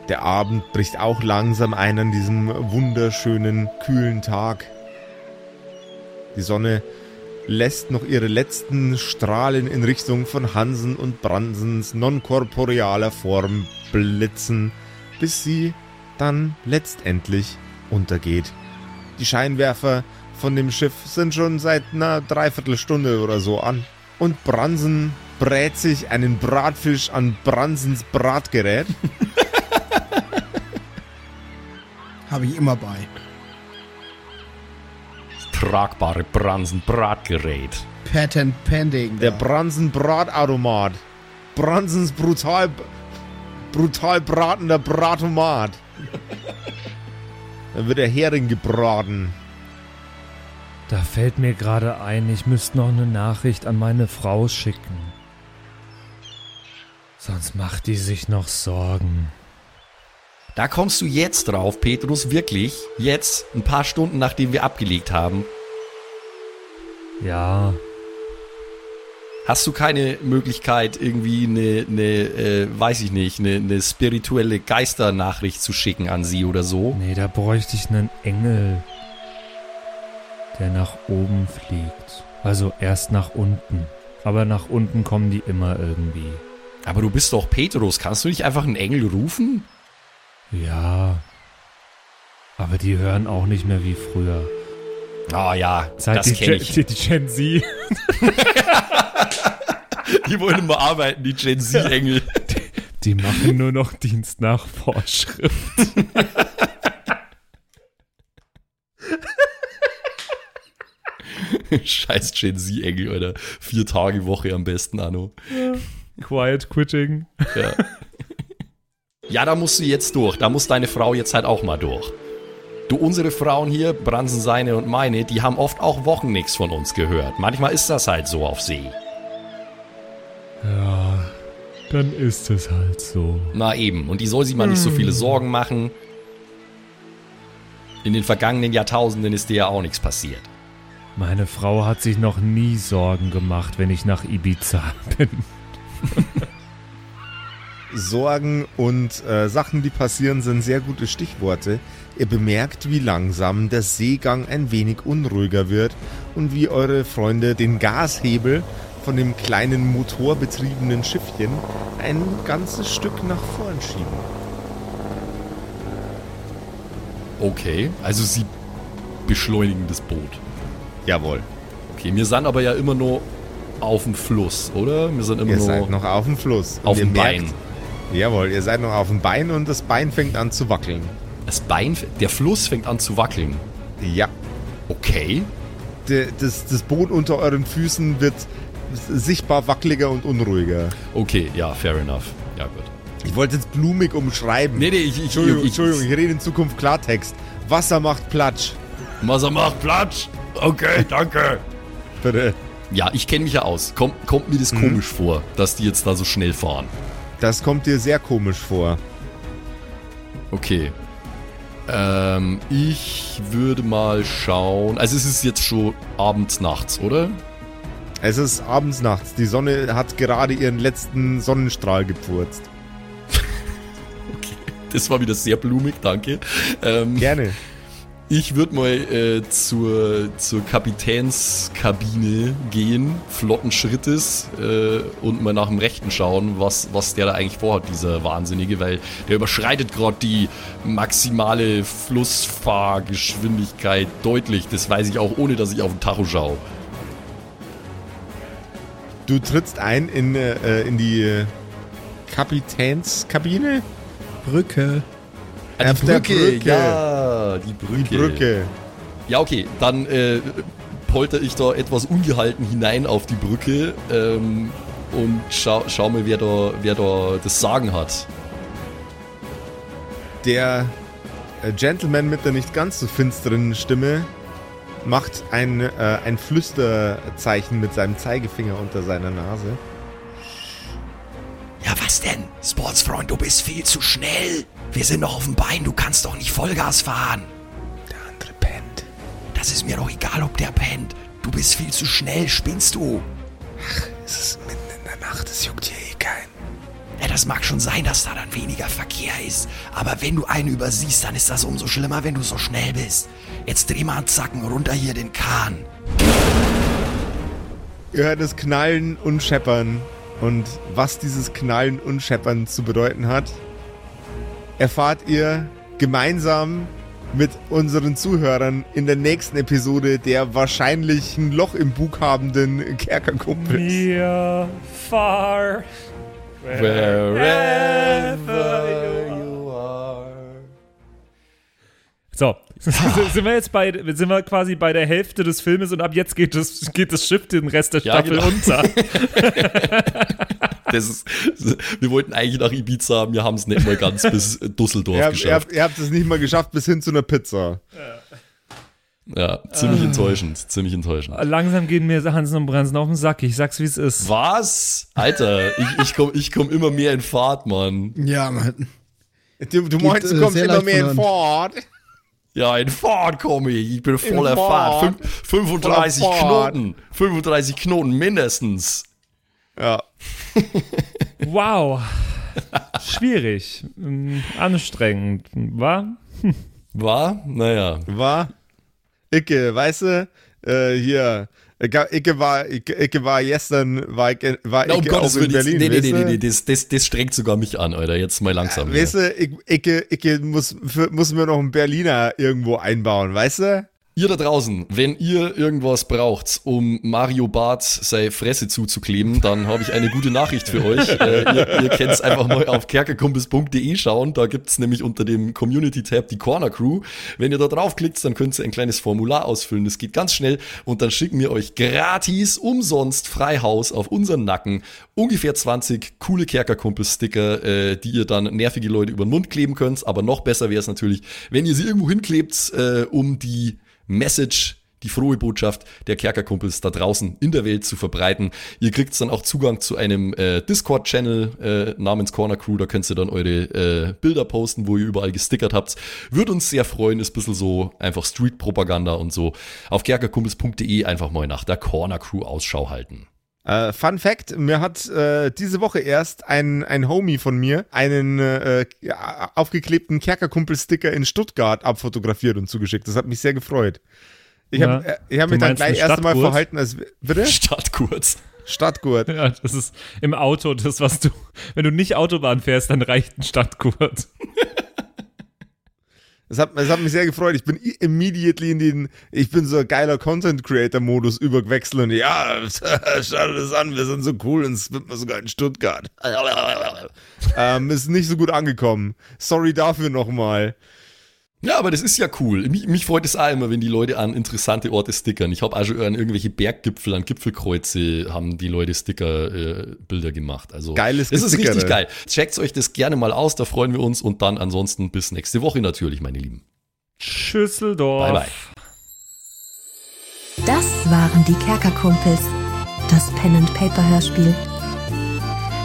Der Abend bricht auch langsam ein an diesem wunderschönen, kühlen Tag. Die Sonne lässt noch ihre letzten Strahlen in Richtung von Hansen und Bransens nonkorporealer Form blitzen, bis sie dann letztendlich untergeht. Die Scheinwerfer von dem Schiff sind schon seit einer Dreiviertelstunde oder so an. Und Bransen brät sich einen Bratfisch an Bransens Bratgerät. (laughs) Habe ich immer bei. Tragbare Bransen-Bratgerät. Patent pending. Der da. Bransen Bratautomat. Bransens brutal, brutal bratender Bratomat. Dann wird der Hering gebraten. Da fällt mir gerade ein, ich müsste noch eine Nachricht an meine Frau schicken. Sonst macht die sich noch Sorgen. Da kommst du jetzt drauf, Petrus, wirklich? Jetzt, ein paar Stunden nachdem wir abgelegt haben. Ja, Hast du keine Möglichkeit, irgendwie eine, eine äh, weiß ich nicht, eine, eine spirituelle Geisternachricht zu schicken an sie oder so? nee, da bräuchte ich einen Engel, der nach oben fliegt. Also erst nach unten. Aber nach unten kommen die immer irgendwie. Aber du bist doch Petrus, kannst du nicht einfach einen Engel rufen? Ja. Aber die hören auch nicht mehr wie früher. Ah ja, Seit das die, Gen, ich. die, die Gen Z. (laughs) Die wollen immer arbeiten, die Gen Z-Engel. Die machen nur noch Dienst nach Vorschrift. (laughs) Scheiß Gen Z-Engel, oder? Vier Tage Woche am besten, Anno. Quiet Quitting. Ja. (laughs) ja, da musst du jetzt durch. Da muss deine Frau jetzt halt auch mal durch. Du, unsere Frauen hier, Bransen seine und meine, die haben oft auch Wochen nichts von uns gehört. Manchmal ist das halt so auf See. Ja, dann ist es halt so. Na eben, und die soll sich mal nicht so viele Sorgen machen. In den vergangenen Jahrtausenden ist dir ja auch nichts passiert. Meine Frau hat sich noch nie Sorgen gemacht, wenn ich nach Ibiza (laughs) bin. Sorgen und äh, Sachen, die passieren, sind sehr gute Stichworte. Ihr bemerkt, wie langsam der Seegang ein wenig unruhiger wird und wie eure Freunde den Gashebel von dem kleinen motorbetriebenen Schiffchen ein ganzes Stück nach vorn schieben. Okay, also sie beschleunigen das Boot. Jawohl. Okay, wir sind aber ja immer nur auf dem Fluss, oder? Wir sind immer Ihr nur seid noch auf dem Fluss. auf dem Bein. merkt- Jawohl, ihr seid noch auf dem Bein und das Bein fängt an zu wackeln. Das Bein, der Fluss fängt an zu wackeln. Ja. Okay. De, das, das Boot unter euren Füßen wird sichtbar wackeliger und unruhiger. Okay, ja, fair enough. Ja, gut. Ich wollte jetzt blumig umschreiben. Nee, nee, ich, ich, Entschuldigung, ich, Entschuldigung, ich rede in Zukunft Klartext. Wasser macht Platsch. Wasser macht Platsch. Okay, (laughs) danke. Bitte. Ja, ich kenne mich ja aus. Kommt, kommt mir das Mhm. komisch vor, dass die jetzt da so schnell fahren. Das kommt dir sehr komisch vor. Okay. Ähm, ich würde mal schauen. Also es ist jetzt schon abends, nachts, oder? Es ist abends, nachts. Die Sonne hat gerade ihren letzten Sonnenstrahl gepfurzt. (laughs) Das war wieder sehr blumig, danke. Ähm, Gerne. Ich würde mal äh, zur, zur Kapitänskabine gehen, flotten Schrittes äh, und mal nach dem Rechten schauen, was, was der da eigentlich vorhat, dieser Wahnsinnige, weil der überschreitet gerade die maximale Flussfahrgeschwindigkeit deutlich. Das weiß ich auch, ohne dass ich auf den Tacho schaue. Du trittst ein in, äh, in die äh, Kapitänskabine? Brücke. Ah, Auf der Brücke. ja, die Brücke. Die Brücke. Ja, okay, dann äh, polter ich da etwas ungehalten hinein auf die Brücke ähm, und schau, schau mal, wer da, wer da das Sagen hat. Der äh, Gentleman mit der nicht ganz so finsteren Stimme macht ein, äh, ein Flüsterzeichen mit seinem Zeigefinger unter seiner Nase. Ja, was denn? Sportsfreund, du bist viel zu schnell. Wir sind noch auf dem Bein, du kannst doch nicht Vollgas fahren. Der andere pennt. Das ist mir doch egal, ob der pennt. Du bist viel zu schnell, spinnst du? Es ist mitten in der Nacht, es juckt hier eh keinen. Ja, das mag schon sein, dass da dann weniger Verkehr ist. Aber wenn du einen übersiehst, dann ist das umso schlimmer, wenn du so schnell bist. Jetzt dreh mal zacken runter hier den Kahn. Ihr hört es knallen und scheppern. Und was dieses Knallen und Scheppern zu bedeuten hat, erfahrt ihr gemeinsam mit unseren Zuhörern in der nächsten Episode der wahrscheinlich ein Loch im Bug habenden Kerkerkumpels. Near, far, Wherever you are. So, (laughs) sind wir jetzt bei, sind wir quasi bei der Hälfte des Filmes und ab jetzt geht das, geht das Schiff den Rest der Ja, Staffel genau. unter. (laughs) Das ist, wir wollten eigentlich nach Ibiza, wir haben es nicht mal ganz bis Düsseldorf Ihr habt, ihr, geschafft. habt, ihr habt es nicht mal geschafft bis hin zu einer Pizza. Ja, ziemlich enttäuschend, ziemlich enttäuschend. Langsam gehen mir Hansen und Bransen auf den Sack. Ich sag's, wie es ist. Was? Alter, ich, ich komme ich komm immer mehr in Fahrt, Mann. Ja, Mann. Du, du meinst, äh, du kommst sehr immer mehr in Fahrt. Ja, in Fahrt komme ich. Ich bin voller Fahrt. Fahrt. Fünf, 35 Voller Fahrt. Knoten. 35 Knoten mindestens. Ja. (laughs) Wow. Schwierig. Ähm, Anstrengend. War? War? Naja. War? Icke, weißt du, äh, hier, Icke, Icke war, Icke, Icke war gestern, war Icke, war Na, um Icke Gottes auch in Berlin, nee, nee, weißt nee, nee, nee, das, das, das strengt sogar mich an, Alter. Jetzt mal langsam. Weißt hier. du, Ich- Icke, Icke muss, für, muss mir noch einen Berliner irgendwo einbauen, weißt du? Ihr da draußen, wenn ihr irgendwas braucht, um Mario Barth seine Fresse zuzukleben, dann habe ich eine gute Nachricht für euch. äh, ihr ihr könnt es einfach mal auf kerkerkumpels.de schauen. Da gibt's nämlich unter dem Community-Tab die Corner Crew. Wenn ihr da draufklickt, dann könnt ihr ein kleines Formular ausfüllen. Das geht ganz schnell und dann schicken wir euch gratis, umsonst, Freihaus auf unseren Nacken ungefähr 20 coole Kerkerkumpels-Sticker, äh, die ihr dann nervige Leute über den Mund kleben könnt. Aber noch besser wäre es natürlich, wenn ihr sie irgendwo hinklebt, äh, um die Message, die frohe Botschaft der Kerkerkumpels da draußen in der Welt zu verbreiten. Ihr kriegt dann auch Zugang zu einem äh, Discord-Channel äh, namens Corner Crew. Da könnt ihr dann eure äh, Bilder posten, wo ihr überall gestickert habt. Würde uns sehr freuen. Ist ein bisschen so einfach Street-Propaganda und so. Auf kerkerkumpels.de einfach mal nach der Corner Crew Ausschau halten. Äh, Fun Fact, mir hat äh, diese Woche erst ein, ein Homie von mir einen äh, aufgeklebten Kerkerkumpel-Sticker in Stuttgart abfotografiert und zugeschickt. Das hat mich sehr gefreut. Ich Ja. habe äh, hab Du mich dann gleich erst einmal Stadtgurt? verhalten als... Bitte? (laughs) Stadt kurz. Stadtgurt. Ja, das ist im Auto das, was du, wenn du nicht Autobahn fährst, dann reicht ein Stadtkurt. (laughs) Das hat, das hat mich sehr gefreut. Ich bin immediately in den, ich bin so geiler Content Creator Modus übergewechselt und ja, (laughs) schau das an, wir sind so cool und es wird mir sogar in Stuttgart. (laughs) ähm, ist nicht so gut angekommen. Sorry dafür nochmal. Ja, aber das ist ja cool. Mich, mich freut es auch immer, wenn die Leute an interessante Orte stickern. Ich habe auch schon an irgendwelche Berggipfel, an Gipfelkreuze haben die Leute Sticker-Bilder äh, Bilder gemacht. Also Geiles Das ist richtig geil. Checkt euch das gerne mal aus, da freuen wir uns. Und dann ansonsten bis nächste Woche natürlich, meine Lieben. Schüsseldorf. Bye, bye. Das waren die Kerkerkumpels, das Pen and Paper Hörspiel.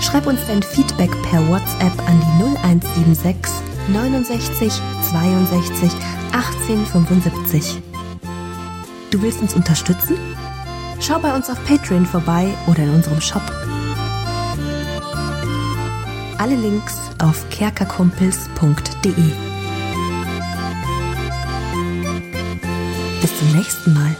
Schreib uns dein Feedback per WhatsApp an die 0176 69 62 18 75. Du willst uns unterstützen? Schau bei uns auf Patreon vorbei oder in unserem Shop. Alle Links auf kerkerkumpels.de. Bis zum nächsten Mal.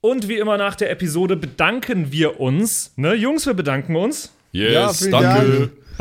Und wie immer nach der Episode bedanken wir uns. Ne, Jungs, wir bedanken uns. Yes, Ja, danke. Dank.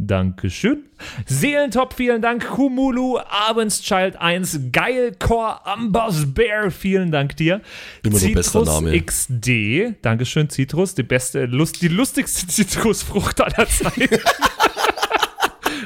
Dankeschön. Seelentop, vielen Dank. Kumulu, Abendschild 1, Geilcore, Amboss Bear, vielen Dank dir. Immer noch bester Citrus Name. XD, Dankeschön, Citrus, die beste, Lust, die lustigste (laughs) Zitrusfrucht aller Zeiten.